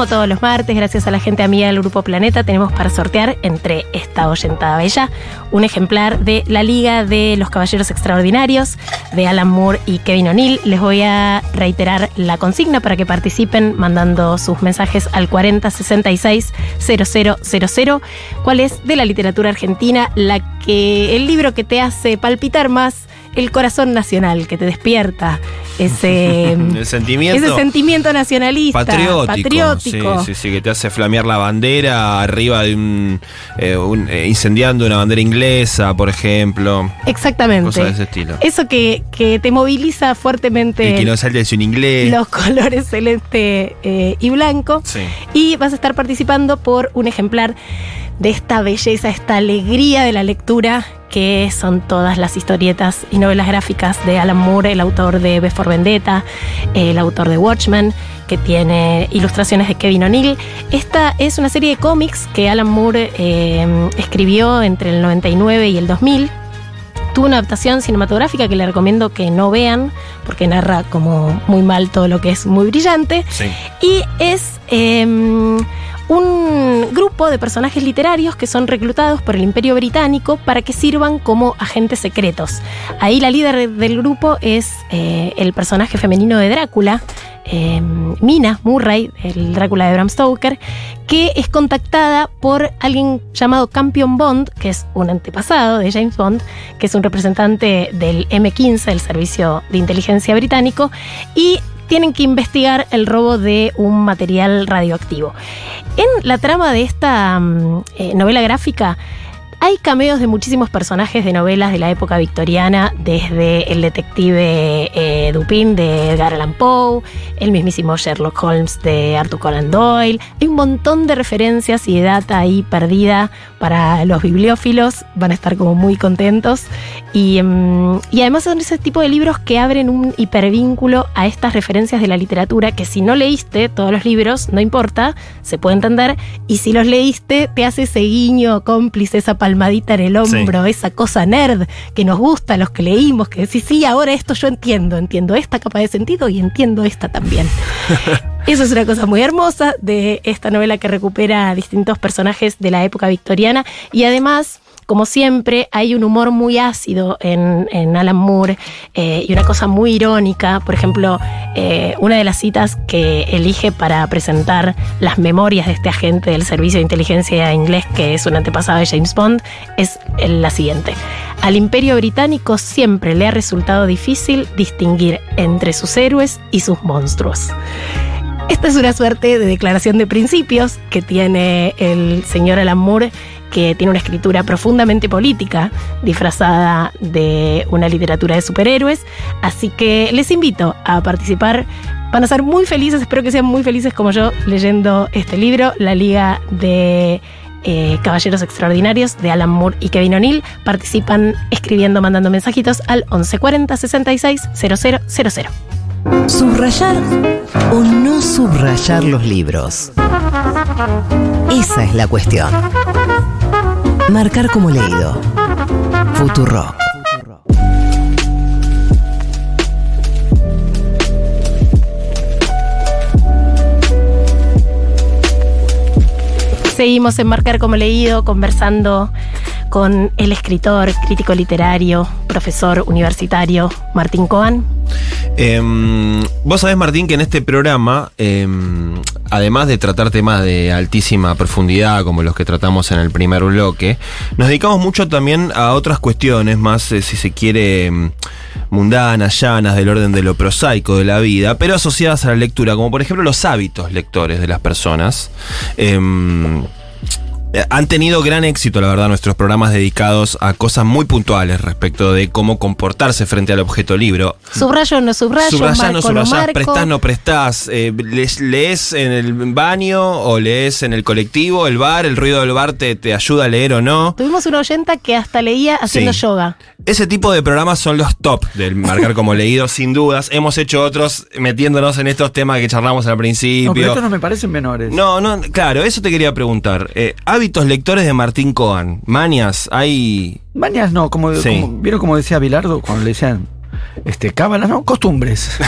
Como todos los martes, gracias a la gente amiga del Grupo Planeta, tenemos para sortear entre esta oyentada bella un ejemplar de La Liga de los Caballeros Extraordinarios de Alan Moore y Kevin O'Neill. Les voy a reiterar la consigna para que participen mandando sus mensajes al 4066 0000. ¿Cuál es de la literatura argentina la que el libro que te hace palpitar más el corazón nacional, que te despierta ese, El sentimiento. ese sentimiento nacionalista, Patriótico, patriótico. Sí, sí, sí, que te hace flamear la bandera arriba de un, eh, un- eh, incendiando una bandera inglesa, por ejemplo. Exactamente. Cosas de ese estilo. Eso que, que te moviliza fuertemente El que no salte es un inglés. los colores celeste eh, y blanco. Sí. Y vas a estar participando por un ejemplar de esta belleza, esta alegría de la lectura que son todas las historietas y novelas gráficas de Alan Moore, el autor de B for Vendetta, el autor de Watchmen, que tiene ilustraciones de Kevin O'Neill. Esta es una serie de cómics que Alan Moore eh, escribió entre el 99 y el 2000 tuvo una adaptación cinematográfica que le recomiendo que no vean, porque narra como muy mal todo lo que es muy brillante. Sí. Y es eh, un grupo de personajes literarios que son reclutados por el Imperio Británico para que sirvan como agentes secretos. Ahí la líder del grupo es eh, el personaje femenino de Drácula. Eh, Mina Murray, el Drácula de Bram Stoker, que es contactada por alguien llamado Campion Bond, que es un antepasado de James Bond, que es un representante del M15, el Servicio de Inteligencia Británico, y tienen que investigar el robo de un material radioactivo. En la trama de esta mm, eh, novela gráfica hay cameos de muchísimos personajes de novelas de la época victoriana, desde el detective eh, Dupin de Edgar Allan Poe, el mismísimo Sherlock Holmes de Arthur Conan Doyle. Hay un montón de referencias y de data ahí perdida para los bibliófilos, van a estar como muy contentos. Y, mm, y además son ese tipo de libros que abren un hipervínculo a estas referencias de la literatura que si no leíste todos los libros, no importa, se puede entender. Y si los leíste, te hace ese guiño cómplice, esa palmadita en el hombro, esa cosa nerd que nos gusta, los que leímos, que decís, sí, ahora esto yo entiendo, entiendo esta capa de sentido y entiendo esta también. Eso es una cosa muy hermosa de esta novela que recupera a distintos personajes de la época victoriana y además como siempre, hay un humor muy ácido en, Alan Moore eh, y una cosa muy irónica. Por ejemplo, eh, una de las citas que elige para presentar las memorias de este agente del Servicio de Inteligencia Inglés, que es un antepasado de James Bond, es la siguiente. Al Imperio Británico siempre le ha resultado difícil distinguir entre sus héroes y sus monstruos. Esta es una suerte de declaración de principios que tiene el señor Alan Moore, que tiene una escritura profundamente política, disfrazada de una literatura de superhéroes. Así que les invito a participar. Van a ser muy felices, espero que sean muy felices como yo leyendo este libro, La Liga de eh, Caballeros Extraordinarios de Alan Moore y Kevin O'Neill. Participan escribiendo, mandando mensajitos al 1140 66 000. Subrayar o no subrayar los libros. Esa es la cuestión. Marcar como leído. Futuro. Seguimos en Marcar como leído, conversando con el escritor, crítico literario, profesor universitario Martín Coan. Em, Vos sabés, Martín, que en este programa, em, además de tratar temas de altísima profundidad, como los que tratamos en el primer bloque, nos dedicamos mucho también a otras cuestiones más, eh, si se quiere, em, mundanas, llanas, del orden de lo prosaico de la vida, pero asociadas a la lectura, como por ejemplo los hábitos lectores de las personas. Eh, Han tenido gran éxito, la verdad, nuestros programas dedicados a cosas muy puntuales respecto de cómo comportarse frente al objeto libro. Subrayo o no subrayo, Subrayás, no o no marco. prestás, no prestás, eh, lees, lees en el baño o lees en el colectivo, el bar, el ruido del bar te, te ayuda a leer o no. Tuvimos una oyenta que hasta leía haciendo Sí. yoga. Ese tipo de programas son los top del marcar como leído, sin dudas. Hemos hecho otros metiéndonos en estos temas que charlamos al No, pero principio. estos no me parecen menores. No, no, claro, eso te quería preguntar. Eh, hábitos lectores de Martín Coan. Manias, hay. Mañas no, como, Sí. como- ¿vieron como decía Bilardo cuando le decían Este, cábalas, no, costumbres.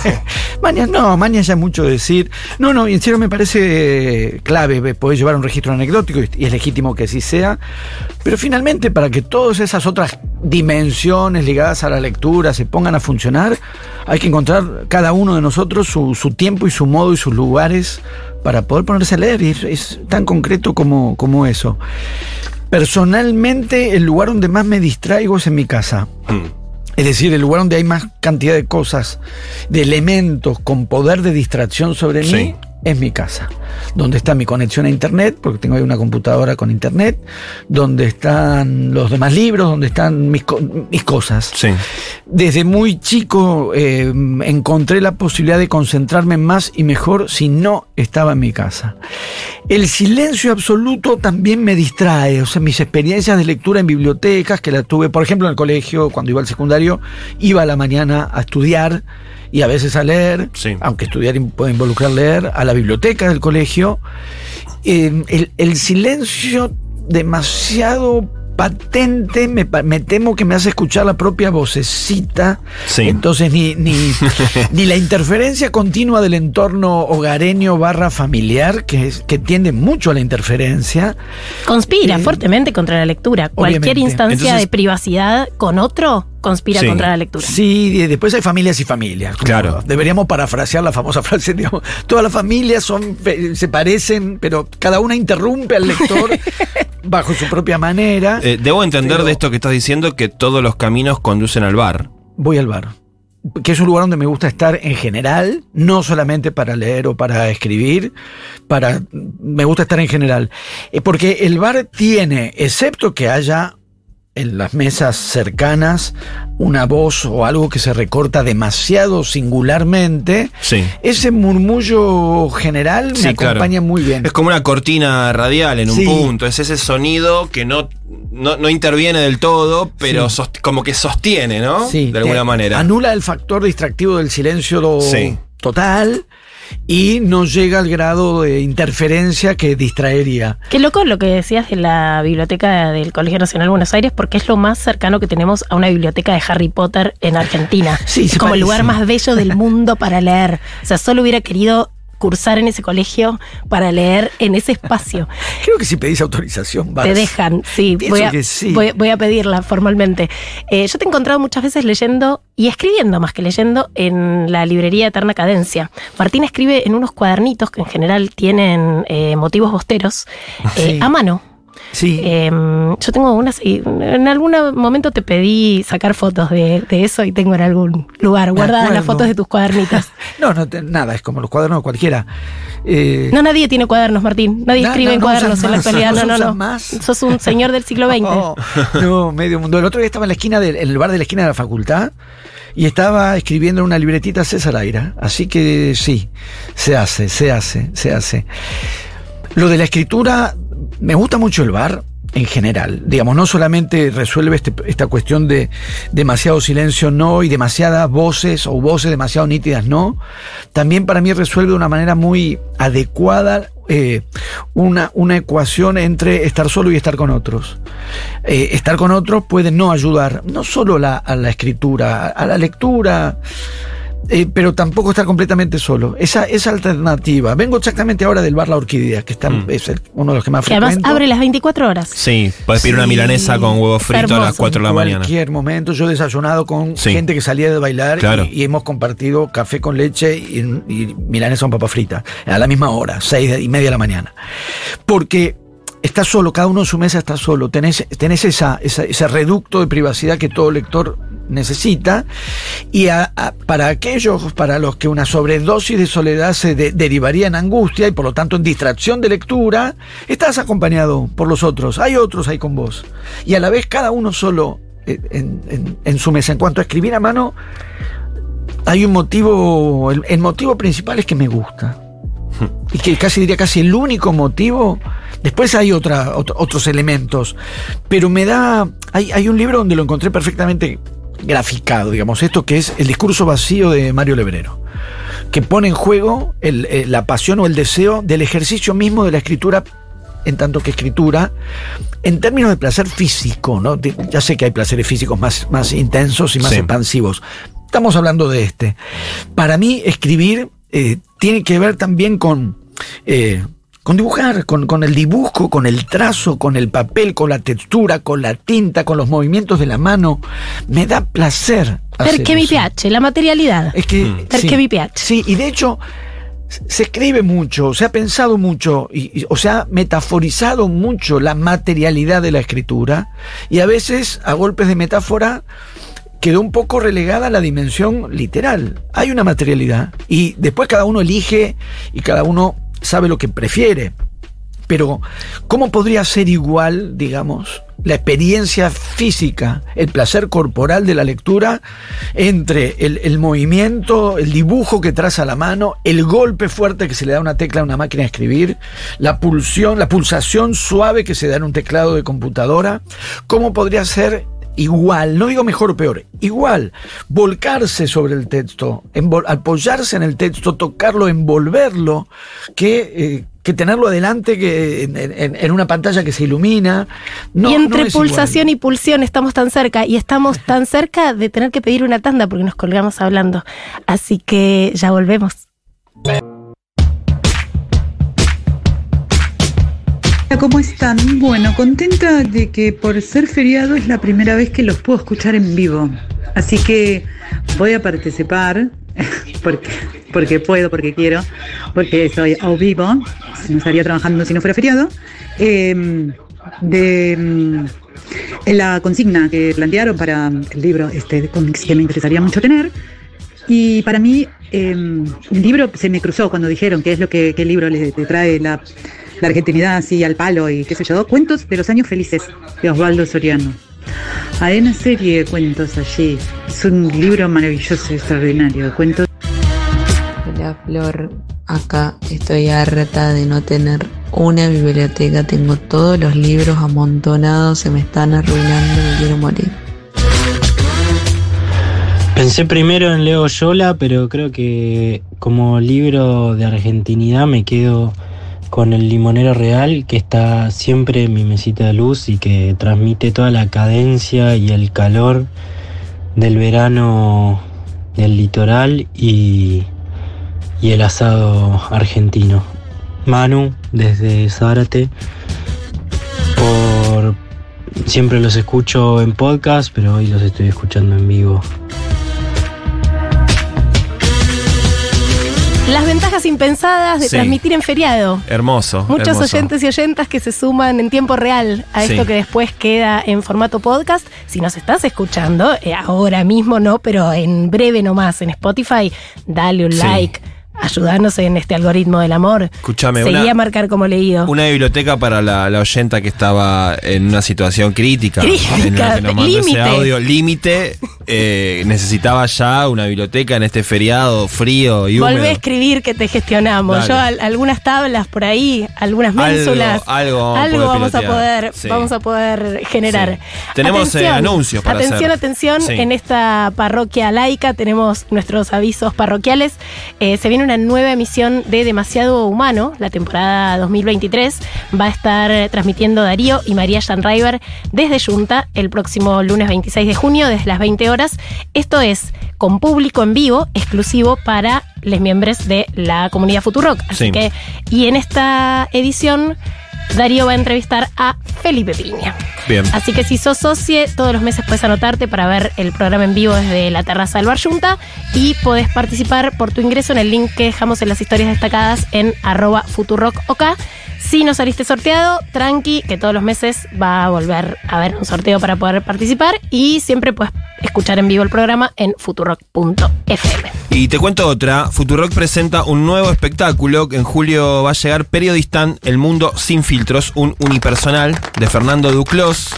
mañas, no, mañas ya es mucho decir. No, no, en serio me parece clave poder llevar un registro anecdótico y es legítimo que así sea. Pero finalmente, para que todas esas otras dimensiones ligadas a la lectura se pongan a funcionar, hay que encontrar cada uno de nosotros su, tiempo y su modo y sus lugares para poder ponerse a leer. Y es, tan concreto como, como eso. Personalmente, el lugar donde más me distraigo es en mi casa. Es decir, el lugar donde hay más cantidad de cosas, de elementos con poder de distracción sobre mí, es mi casa. Donde está mi conexión a internet, porque tengo ahí una computadora con internet, donde están los demás libros, donde están mis, co- mis cosas. Sí. Desde muy chico eh, encontré la posibilidad de concentrarme más y mejor si no estaba en mi casa. El silencio absoluto también me distrae, o sea, mis experiencias de lectura en bibliotecas, que la tuve, por ejemplo, en el colegio, cuando iba al secundario, iba a la mañana a estudiar y a veces a leer, Sí. aunque estudiar puede involucrar leer, a la biblioteca del colegio. Eh, el, el silencio demasiado patente, me, me temo que me hace escuchar la propia vocecita. Sí. Entonces, ni, ni, ni la interferencia continua del entorno hogareño barra familiar, que, es, que tiende mucho a la interferencia. Conspira Eh, fuertemente contra la lectura. Cualquier obviamente. instancia Entonces- de privacidad con otro conspira Sí. contra la lectura. Sí, y después hay familias y familias. Claro. Deberíamos parafrasear la famosa frase, digamos, todas las familias son, se parecen, pero cada una interrumpe al lector bajo su propia manera. Eh, debo entender Pero- de esto que estás diciendo que todos los caminos conducen al bar. Voy al bar. Que es un lugar donde me gusta estar en general, no solamente para leer o para escribir, para me gusta estar en general. Eh, Porque el bar tiene, excepto que haya en las mesas cercanas una voz o algo que se recorta demasiado singularmente, Sí. ese murmullo general me Sí, claro. acompaña muy bien. Es como una cortina radial en un punto. Es ese sonido que no, no, no interviene del todo, pero como que sostiene, ¿no? Sí, de alguna manera. Anula el factor distractivo del silencio total y no llega al grado de interferencia que distraería. Qué loco lo que decías de la biblioteca del Colegio Nacional de Buenos Aires, porque es lo más cercano que tenemos a una biblioteca de Harry Potter en Argentina. Sí, es como el lugar más bello del mundo para leer. O sea, solo hubiera querido cursar en ese colegio para leer en ese espacio. Creo que si pedís autorización vas. Te dejan, sí. Voy a, que sí. voy, voy a pedirla formalmente. Eh, yo te he encontrado muchas veces leyendo y escribiendo más que leyendo en la librería Eterna Cadencia. Martín escribe en unos cuadernitos que en general tienen eh, motivos bosteros eh, Sí. a mano. Sí. Eh, yo tengo unas, y en algún momento te pedí sacar fotos de, de eso y tengo en algún lugar guardadas las fotos de tus cuadernitos. No, no, te- nada, es como los cuadernos de cualquiera. Eh, No, nadie tiene cuadernos, Martín. Nadie escribe no, en no cuadernos en la actualidad. no No, no, más. Sos un señor del siglo XX. no, no, medio mundo. El otro día estaba en la esquina del en el bar de la esquina de la facultad y estaba escribiendo en una libretita César Aira. Así que sí, se hace, se hace, se hace. Lo de la escritura, me gusta mucho el bar en general. Digamos, no solamente resuelve este- esta cuestión de demasiado silencio no y demasiadas voces o voces demasiado nítidas no. También para mí resuelve de una manera muy adecuada eh, una, una ecuación entre estar solo y estar con otros. Eh, estar con otros puede no ayudar, no solo a la escritura, a la lectura, eh, pero tampoco estar completamente solo. Esa, esa alternativa. Vengo exactamente ahora del bar La Orquídea, que está, Mm. es el- uno de los que más Que además abre las 24 horas. Sí, puedes pedir una milanesa con huevo frito a las Hermoso. 4 de la en mañana. cualquier momento. Yo he desayunado con Sí. gente que salía de bailar Claro. y, y hemos compartido café con leche y, y milanesa con papa frita a la misma hora, seis y media de la mañana. Porque estás solo, cada uno en su mesa está solo. Tenés, tenés esa, esa- ese reducto de privacidad que todo lector necesita. Y a- a- para aquellos para los que una sobredosis de soledad se de- derivaría en angustia y por lo tanto en distracción de lectura, estás acompañado por los otros. Hay otros ahí con vos. Y a la vez cada uno solo eh, en, en- en su mesa. En cuanto a escribir a mano, hay un motivo, el, el motivo principal es que me gusta. Y que casi diría casi el único motivo. Después hay otra, otros elementos. Pero me da. Hay, hay un libro donde lo encontré perfectamente graficado, digamos, esto que es el discurso vacío de Mario Lebrero. Que pone en juego el- eh, la pasión o el deseo del ejercicio mismo de la escritura en tanto que escritura, en términos de placer físico, ¿no? Ya sé que hay placeres físicos más, más intensos y más Sí. expansivos. Estamos hablando de este. Para mí, escribir eh, tiene que ver también con. eh, con dibujar, con, con el dibujo, con el trazo, con el papel, con la textura, con la tinta, con los movimientos de la mano. Me da placer. Perché mi piace, la materialidad. Es que. Mm. Perché mi piace. Sí, y de hecho se escribe mucho, se ha pensado mucho, y, y- o se ha metaforizado mucho la materialidad de la escritura, y a veces, a golpes de metáfora, quedó un poco relegada a la dimensión literal. Hay una materialidad, y después cada uno elige y cada uno sabe lo que prefiere. Pero, ¿cómo podría ser igual, digamos, la experiencia física, el placer corporal de la lectura, entre el, el movimiento, el dibujo que traza la mano, el golpe fuerte que se le da a una tecla a una máquina de escribir, la pulsión, la pulsación suave que se da en un teclado de computadora? ¿Cómo podría ser igual, no digo mejor o peor, igual, volcarse sobre el texto, apoyarse en el texto, tocarlo, envolverlo, que, eh, que tenerlo adelante que en, en- en una pantalla que se ilumina. No, y entre no es igual. pulsación y pulsión estamos tan cerca y estamos tan cerca de tener que pedir una tanda porque nos colgamos hablando. Así que ya volvemos. ¿Cómo están? Bueno, contenta de que por ser feriado es la primera vez que los puedo escuchar en vivo. Así que voy a participar porque, porque puedo, porque quiero, porque soy a vivo, no estaría trabajando si no fuera feriado, eh, de en la consigna que plantearon para el libro este cómics que me interesaría mucho tener. Y para mí, eh, el libro se me cruzó cuando dijeron qué es lo que qué libro le, le trae la, la argentinidad así al palo y qué sé yo. Cuentos de los años felices de Osvaldo Soriano. Hay una serie de cuentos allí. Es un libro maravilloso, extraordinario. Cuentos Hola Flor, acá estoy harta de no tener una biblioteca, tengo todos los libros amontonados, se me están arruinando, me quiero morir. Pensé primero en Leo Yola, pero creo que como libro de argentinidad me quedo con El Limonero Real, que está siempre en mi mesita de luz y que transmite toda la cadencia y el calor del verano del litoral y, y el asado argentino. Manu, desde Zárate, por siempre los escucho en podcast, pero hoy los estoy escuchando en vivo. Las ventajas impensadas de Sí. transmitir en feriado. Hermoso. Muchos hermoso. oyentes y oyentas que se suman en tiempo real a Sí. esto que después queda en formato podcast. Si nos estás escuchando, eh, ahora mismo no, pero en breve nomás en Spotify, dale un Sí. like. Ayudanos en este algoritmo del amor. Escuchame, Seguí una- a marcar como leído. Una biblioteca para la, la oyenta que estaba en una situación crítica. Crítica, límite. eh, necesitaba ya una biblioteca en este feriado frío y húmedo. Volvé a escribir que te gestionamos. Dale. Yo al- algunas tablas por ahí, algunas ménsulas. algo vamos a poder vamos a poder, Sí. vamos a poder generar. Sí. Tenemos, eh, anuncios para Atención, hacer. atención. Sí. En esta parroquia laica tenemos nuestros avisos parroquiales. Eh, se viene una nueva emisión de Demasiado Humano, la temporada 2023. Va a estar transmitiendo Darío y María Janriver desde Junta el próximo lunes 26 de junio, desde las 20 horas. Esto es con público en vivo, exclusivo para los miembros de la comunidad Futurock. Así Sí. que, y en esta edición, Darío va a entrevistar a Felipe Piña. Bien. Así que si sos socie, todos los meses puedes anotarte para ver el programa en vivo desde la terraza del Bar Junta y podés participar por tu ingreso en el link que dejamos en las historias destacadas en arroba futurockok. Si no saliste sorteado, tranqui, que todos los meses va a volver a haber un sorteo para poder participar y siempre puedes escuchar en vivo el programa en futurock.fm. Y te cuento otra, Futurock presenta un nuevo espectáculo que en julio va a llegar Periodistán, El Mundo Sin Filtros, un unipersonal de Fernando Duclos,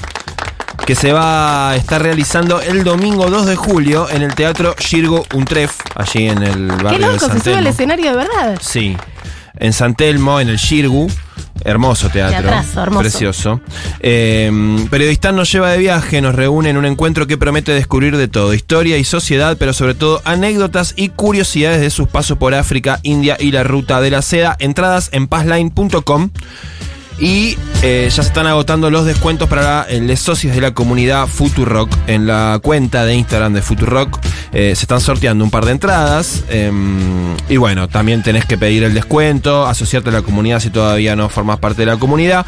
que se va a estar realizando el domingo 2 de julio en el Teatro Girgo Untref, allí en el Qué barrio de loco, San se sube al escenario de verdad. Sí, en San Telmo, en el Girgu. Hermoso teatro. Teatrazo, hermoso. Precioso. Eh, Periodistán nos lleva de viaje, nos reúne en un encuentro que promete descubrir de todo: historia y sociedad, pero sobre todo anécdotas y curiosidades de sus pasos por África, India y la ruta de la seda. Entradas en pazline.com. Y eh, ya se están agotando los descuentos para los socios de la comunidad Futurock. En la cuenta de Instagram de Futurock eh, se están sorteando un par de entradas. em, y bueno, también tenés que pedir el descuento, asociarte a la comunidad si todavía no formas parte de la comunidad.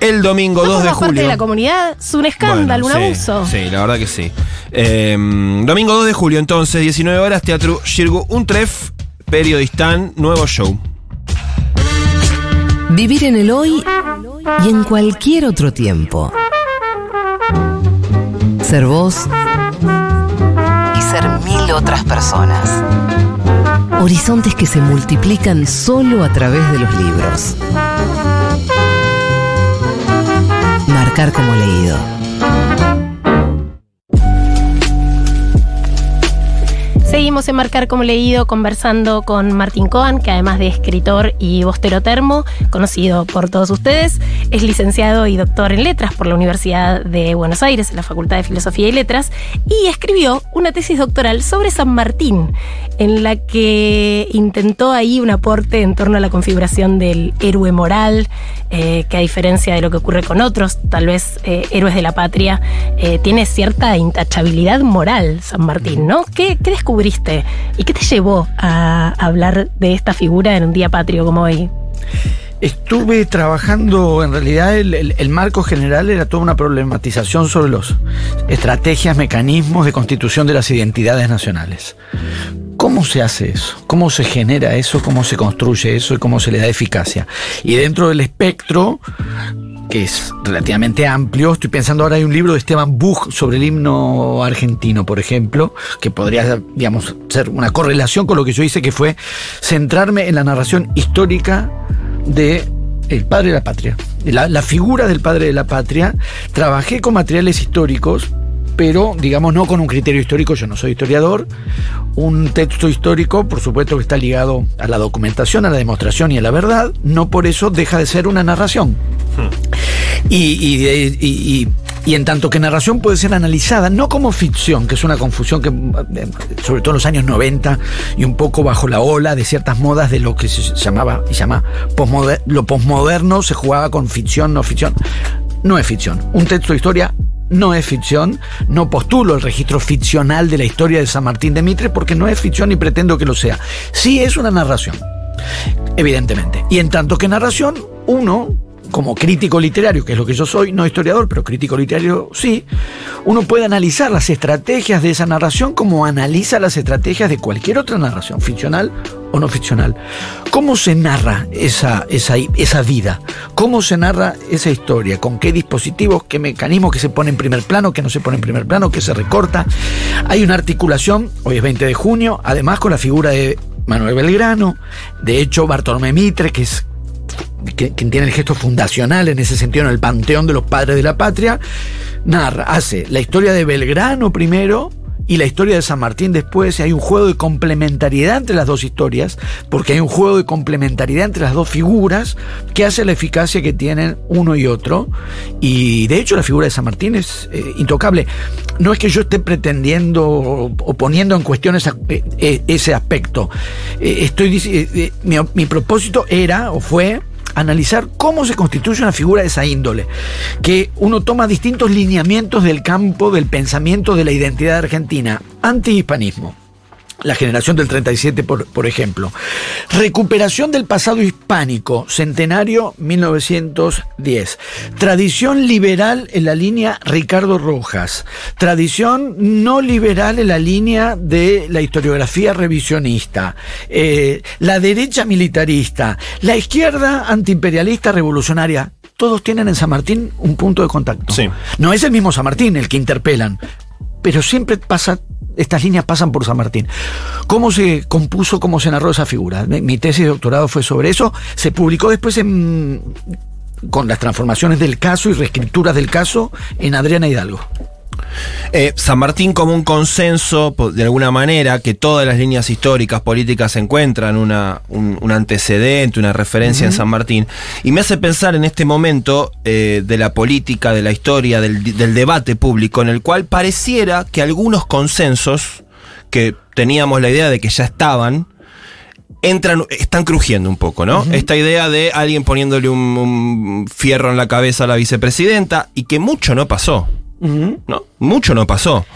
El domingo ¿No 2 de formas parte julio. de la comunidad? Es un escándalo, Bueno, un sí, abuso. Sí, la verdad que sí. Eh, domingo 2 de julio, entonces, 19 horas, Teatro Shirgu Untref, Periodistán, nuevo show. Vivir en el hoy y en cualquier otro tiempo. Ser vos y ser mil otras personas. Horizontes que se multiplican solo a través de los libros. Marcar como leído. Seguimos en Marcar como Leído conversando con Martín Coan, que además de escritor y bosterotermo, conocido por todos ustedes, es licenciado y doctor en letras por la Universidad de Buenos Aires, en la Facultad de Filosofía y Letras, y escribió una tesis doctoral sobre San Martín, en la que intentó ahí un aporte en torno a la configuración del héroe moral, eh, que a diferencia de lo que ocurre con otros, tal vez eh, héroes de la patria, eh, tiene cierta intachabilidad moral San Martín, ¿no? ¿Qué, qué descubriste y qué te llevó a hablar de esta figura en un día patrio como hoy? Estuve trabajando, en realidad el, el- marco general era toda una problematización sobre los estrategias, mecanismos de constitución de las identidades nacionales. ¿Cómo se hace eso? ¿Cómo se genera eso? ¿Cómo se construye eso? ¿Y cómo se le da eficacia? Y dentro del espectro, que es relativamente amplio, estoy pensando ahora hay un libro de Esteban Buch sobre el himno argentino, por ejemplo, que podría, digamos, ser una correlación con lo que yo hice, que fue centrarme en la narración histórica de el padre de la patria, la, la figura del padre de la patria. Trabajé con materiales históricos, pero digamos no con un criterio histórico, yo no soy historiador. Un texto histórico, por supuesto que está ligado a la documentación, a la demostración y a la verdad, no por eso deja de ser una narración. Y, y- y- y- y en tanto que narración puede ser analizada, no como ficción, que es una confusión que, eh, sobre todo en los años 90 y un poco bajo la ola de ciertas modas de lo que se llamaba y llama posmoder- lo posmoderno, se jugaba con ficción, no ficción. No es ficción. Un texto de historia no es ficción. No postulo el registro ficcional de la historia de San Martín de Mitre porque no es ficción y pretendo que lo sea. Sí es una narración evidentemente. Y en tanto que narración, uno, como crítico literario, que es lo que yo soy, no historiador, pero crítico literario sí, uno puede analizar las estrategias de esa narración como analiza las estrategias de cualquier otra narración, ficcional o no ficcional. ¿Cómo se narra esa, esa, esa vida? ¿Cómo se narra esa historia? ¿Con qué dispositivos, qué mecanismos que se pone en primer plano, que no se pone en primer plano, que se recorta? Hay una articulación, hoy es 20 de junio, además con la figura de Manuel Belgrano, de hecho Bartolomé Mitre, que es quien tiene el gesto fundacional en ese sentido en el panteón de los padres de la patria, narra, hace la historia de Belgrano primero y la historia de San Martín después, hay un juego de complementariedad entre las dos historias, porque hay un juego de complementariedad entre las dos figuras que hace la eficacia que tienen uno y otro, y de hecho la figura de San Martín es eh, intocable. No es que yo esté pretendiendo o, poniendo en cuestión eh, eh, ese aspecto. Estoy mi propósito era o fue analizar cómo se constituye una figura de esa índole, que uno toma distintos lineamientos del campo del pensamiento de la identidad argentina, antihispanismo. La generación del 37, por, por ejemplo. Recuperación del pasado hispánico, centenario 1910. Tradición liberal en la línea Ricardo Rojas. Tradición no liberal en la línea de la historiografía revisionista. Eh, la derecha militarista. La izquierda antiimperialista revolucionaria. Todos tienen en San Martín un punto de contacto. Sí. No es el mismo San Martín el que interpelan, pero siempre pasa, estas líneas pasan por San Martín. ¿Cómo se compuso, cómo se narró esa figura? Mi tesis de doctorado fue sobre eso. Se publicó después con las transformaciones del caso y reescrituras del caso en Adriana Hidalgo. Eh, San Martín como un consenso, de alguna manera, que todas las líneas históricas, políticas encuentran una, un, un antecedente, una referencia en San Martín. Y me hace pensar en este momento eh, de la política, de la historia, del, del debate público, en el cual pareciera que algunos consensos, que teníamos la idea de que ya estaban, entran, están crujiendo un poco, ¿no? Esta idea de alguien poniéndole un, un fierro en la cabeza a la vicepresidenta y que mucho no pasó. ¿No? Mucho no pasó.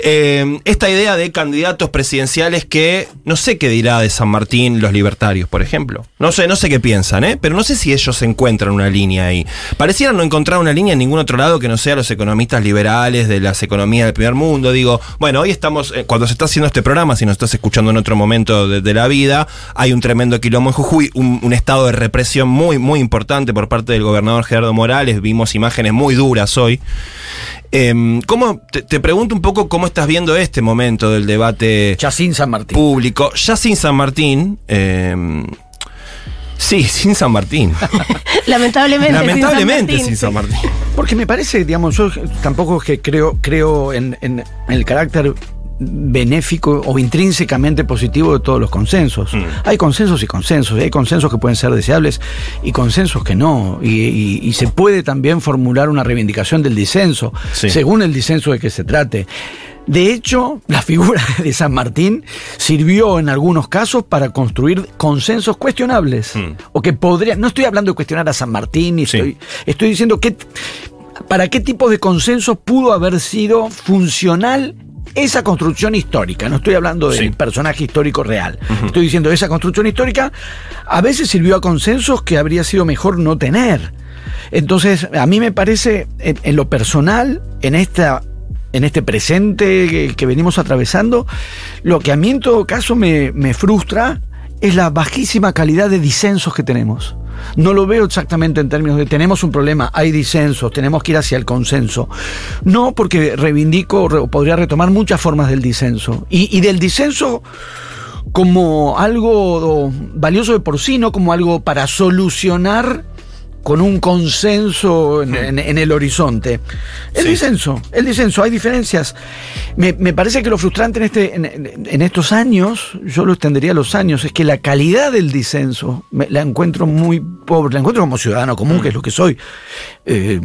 Eh, esta idea de candidatos presidenciales que no sé qué dirá de San Martín los libertarios, por ejemplo. No sé, no sé qué piensan, ¿eh? Pero no sé si ellos encuentran una línea ahí. Parecieran no encontrar una línea en ningún otro lado que no sea los economistas liberales de las economías del primer mundo. Digo, bueno, hoy estamos, eh, cuando se está haciendo este programa, si nos estás escuchando en otro momento de, la vida, hay un tremendo quilombo en Jujuy, un, estado de represión muy, muy importante por parte del gobernador Gerardo Morales. Vimos imágenes muy duras hoy. Eh, ¿cómo, te, te, pregunto un poco cómo estás viendo este momento del debate ya sin San Martín. público, ya sin San Martín. Eh, sí, sin San Martín. Lamentablemente. Lamentablemente sin San Martín. Sin San Martín. Porque me parece, digamos, yo tampoco es que creo, creo en, en, en el carácter benéfico o intrínsecamente positivo de todos los consensos. Mm. Hay consensos y consensos, y hay consensos que pueden ser deseables y consensos que no. Y, y, y se puede también formular una reivindicación del disenso, sí. según el disenso de que se trate. De hecho, la figura de San Martín sirvió en algunos casos para construir consensos cuestionables. Mm. O que podría. No estoy hablando de cuestionar a San Martín, y sí. estoy, estoy diciendo que. ¿Para qué tipo de consensos pudo haber sido funcional esa construcción histórica, no estoy hablando del sí. personaje histórico real, uh -huh. estoy diciendo esa construcción histórica a veces sirvió a consensos que habría sido mejor no tener. Entonces, a mí me parece, en, en lo personal, en esta en este presente que, que, venimos atravesando, lo que a mí en todo caso me, me frustra es la bajísima calidad de disensos que tenemos. No lo veo exactamente en términos de tenemos un problema, hay disensos, tenemos que ir hacia el consenso. No, porque reivindico, o podría retomar muchas formas del disenso. Y, y del disenso como algo valioso de por sí, no como algo para solucionar con un consenso en, en, en el horizonte. El sí. disenso, el disenso, hay diferencias. Me, me parece que lo frustrante en, este, en, en, estos años, yo lo extendería a los años, es que la calidad del disenso me, la encuentro muy pobre, la encuentro como ciudadano común, mm. que es lo que soy. Eh,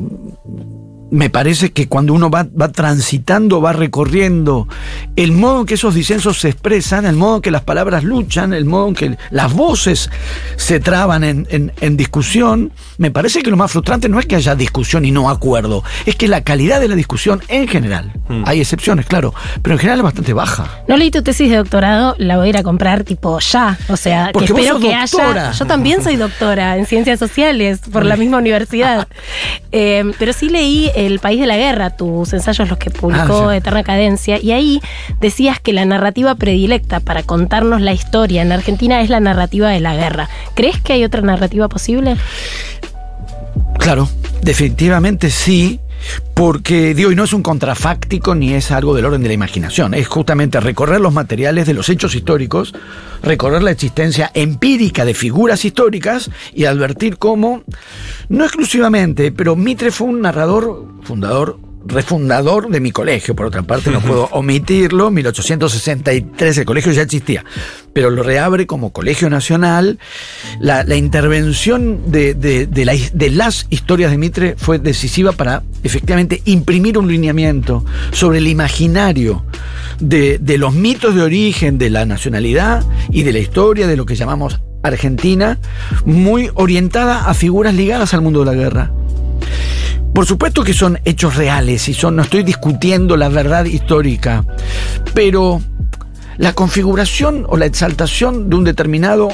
me parece que cuando uno va, va, transitando, va recorriendo el modo en que esos disensos se expresan, el modo en que las palabras luchan, el modo en que las voces se traban en, en, en, discusión, me parece que lo más frustrante no es que haya discusión y no acuerdo, es que la calidad de la discusión en general, hmm. hay excepciones, claro, pero en general es bastante baja. No leí tu tesis de doctorado, la voy a ir a comprar tipo ya, o sea, Porque que espero que doctora. haya... Yo también soy doctora en ciencias sociales por la misma universidad, eh, pero sí leí... El País de la Guerra, tus ensayos los que publicó ah, sí. Eterna Cadencia, y ahí decías que la narrativa predilecta para contarnos la historia en Argentina es la narrativa de la guerra. ¿Crees que hay otra narrativa posible? Claro, definitivamente sí. Porque, digo, y no es un contrafáctico ni es algo del orden de la imaginación, es justamente recorrer los materiales de los hechos históricos, recorrer la existencia empírica de figuras históricas y advertir cómo, no exclusivamente, pero Mitre fue un narrador, fundador, refundador de mi colegio, por otra parte, no puedo omitirlo, 1863 el colegio ya existía, pero lo reabre como colegio nacional. La, la intervención de, de, de, la, de, las historias de Mitre fue decisiva para efectivamente imprimir un lineamiento sobre el imaginario de, de los mitos de origen de la nacionalidad y de la historia de lo que llamamos Argentina, muy orientada a figuras ligadas al mundo de la guerra. Por supuesto que son hechos reales y son, no estoy discutiendo la verdad histórica, pero la configuración o la exaltación de un determinado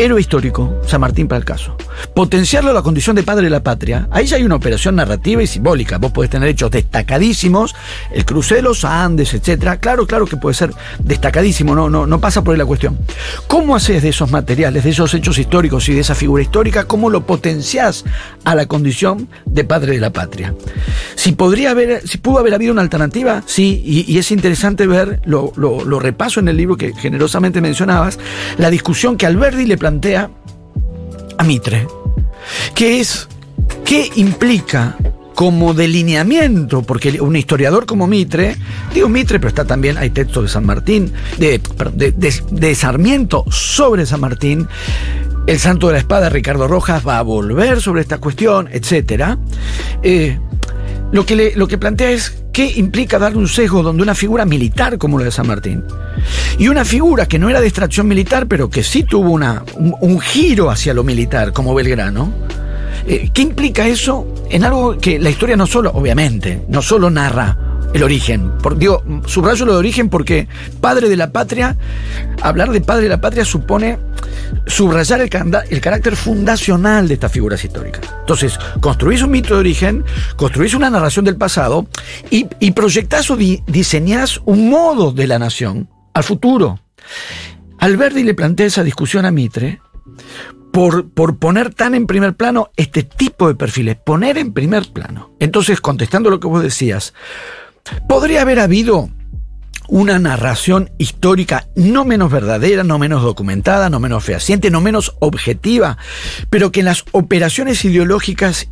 héroe histórico, San Martín para el caso, potenciarlo a la condición de padre de la patria, ahí ya hay una operación narrativa y simbólica. Vos podés tener hechos destacadísimos, el cruce de los Andes, etcétera. Claro, claro que puede ser destacadísimo, no, no, no pasa por ahí la cuestión. ¿Cómo haces de esos materiales, de esos hechos históricos y de esa figura histórica, cómo lo potenciás a la condición de padre de la patria? Si podría haber, si pudo haber habido una alternativa, sí, y, es interesante ver, lo, lo, lo repaso en el libro que generosamente mencionabas, la discusión que Alberdi le plantea a Mitre, que es qué implica como delineamiento, porque un historiador como Mitre, digo Mitre, pero está también, hay textos de San Martín, de, de, Sarmiento sobre San Martín, el Santo de la Espada, Ricardo Rojas, va a volver sobre esta cuestión, etc. Eh, lo, que lo que plantea es qué implica darle un sesgo donde una figura militar como la de San Martín, Y una figura que no era de extracción militar, pero que sí tuvo una, un, un giro hacia lo militar, como Belgrano. Eh, ¿Qué implica eso en algo que la historia no solo, obviamente, no solo narra el origen? Por, digo, subrayo lo de origen porque padre de la patria, hablar de padre de la patria supone subrayar el, carácter fundacional de estas figuras históricas. Entonces, construís un mito de origen, construís una narración del pasado y, y proyectás o di- diseñás un modo de la nación al futuro. Alberti le plantea esa discusión a Mitre por, por poner tan en primer plano este tipo de perfiles, poner en primer plano. Entonces, contestando lo que vos decías, podría haber habido una narración histórica no menos verdadera, no menos documentada, no menos fehaciente, no menos objetiva, pero que en las operaciones ideológicas,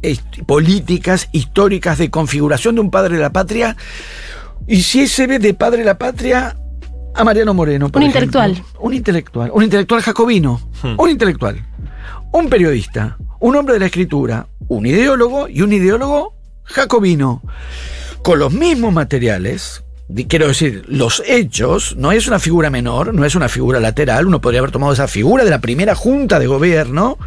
políticas, históricas de configuración de un padre de la patria, hiciese de padre de la patria a Mariano Moreno. por Un ejemplo. intelectual. Un intelectual. Un intelectual jacobino. Hmm. Un intelectual. Un periodista. Un hombre de la escritura. Un ideólogo y un ideólogo jacobino. Con los mismos materiales. Quiero decir, los hechos no es una figura menor, no es una figura lateral. Uno podría haber tomado esa figura de la primera junta de gobierno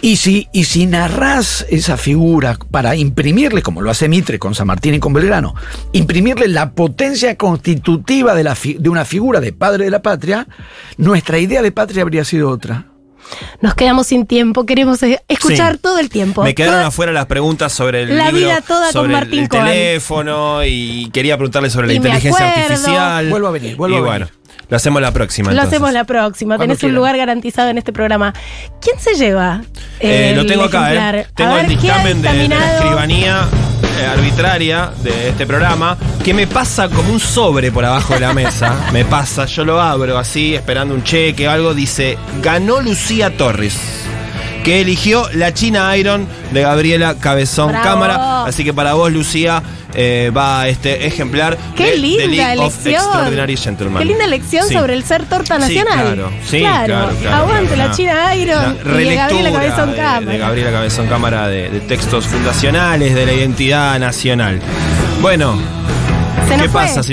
y si, y si narrás esa figura para imprimirle, como lo hace Mitre con San Martín y con Belgrano, imprimirle la potencia constitutiva de una figura de padre de la patria, nuestra idea de patria habría sido otra. Nos quedamos sin tiempo, queremos escuchar Sí. todo el tiempo. Me quedaron Toda- afuera las preguntas sobre el La libro, vida toda sobre el- Martín el, Cohen. teléfono y quería preguntarle sobre la Y inteligencia acuerdo. artificial. Vuelvo a venir, vuelvo y a bueno, venir. lo hacemos la próxima. Lo hacemos la próxima. Cuando Tenés un lugar garantizado en este programa. ¿Quién se lleva? Eh, lo tengo acá? ¿eh? A Tengo ver, el ¿qué ha dictamen de, de la escribanía arbitraria de este programa que me pasa como un sobre por abajo de la mesa. me pasa, yo lo abro así, esperando un cheque o algo. Dice: Ganó Lucía Torres. Que eligió la China Iron de Gabriela Cabezón Bravo. Cámara. Así que para vos, Lucía, eh, va este ejemplar Qué de, linda The League of elección. Extraordinary Gentlemen. Qué linda lección Sí. sobre el ser torta Sí, nacional. claro, sí, claro, claro, Aguante claro, la. China Iron y de Gabriela Cabezón de- Cámara. De, Gabriela Cabezón Cámara de, de textos fundacionales de la identidad nacional. Bueno, Se ¿qué pasa, señor?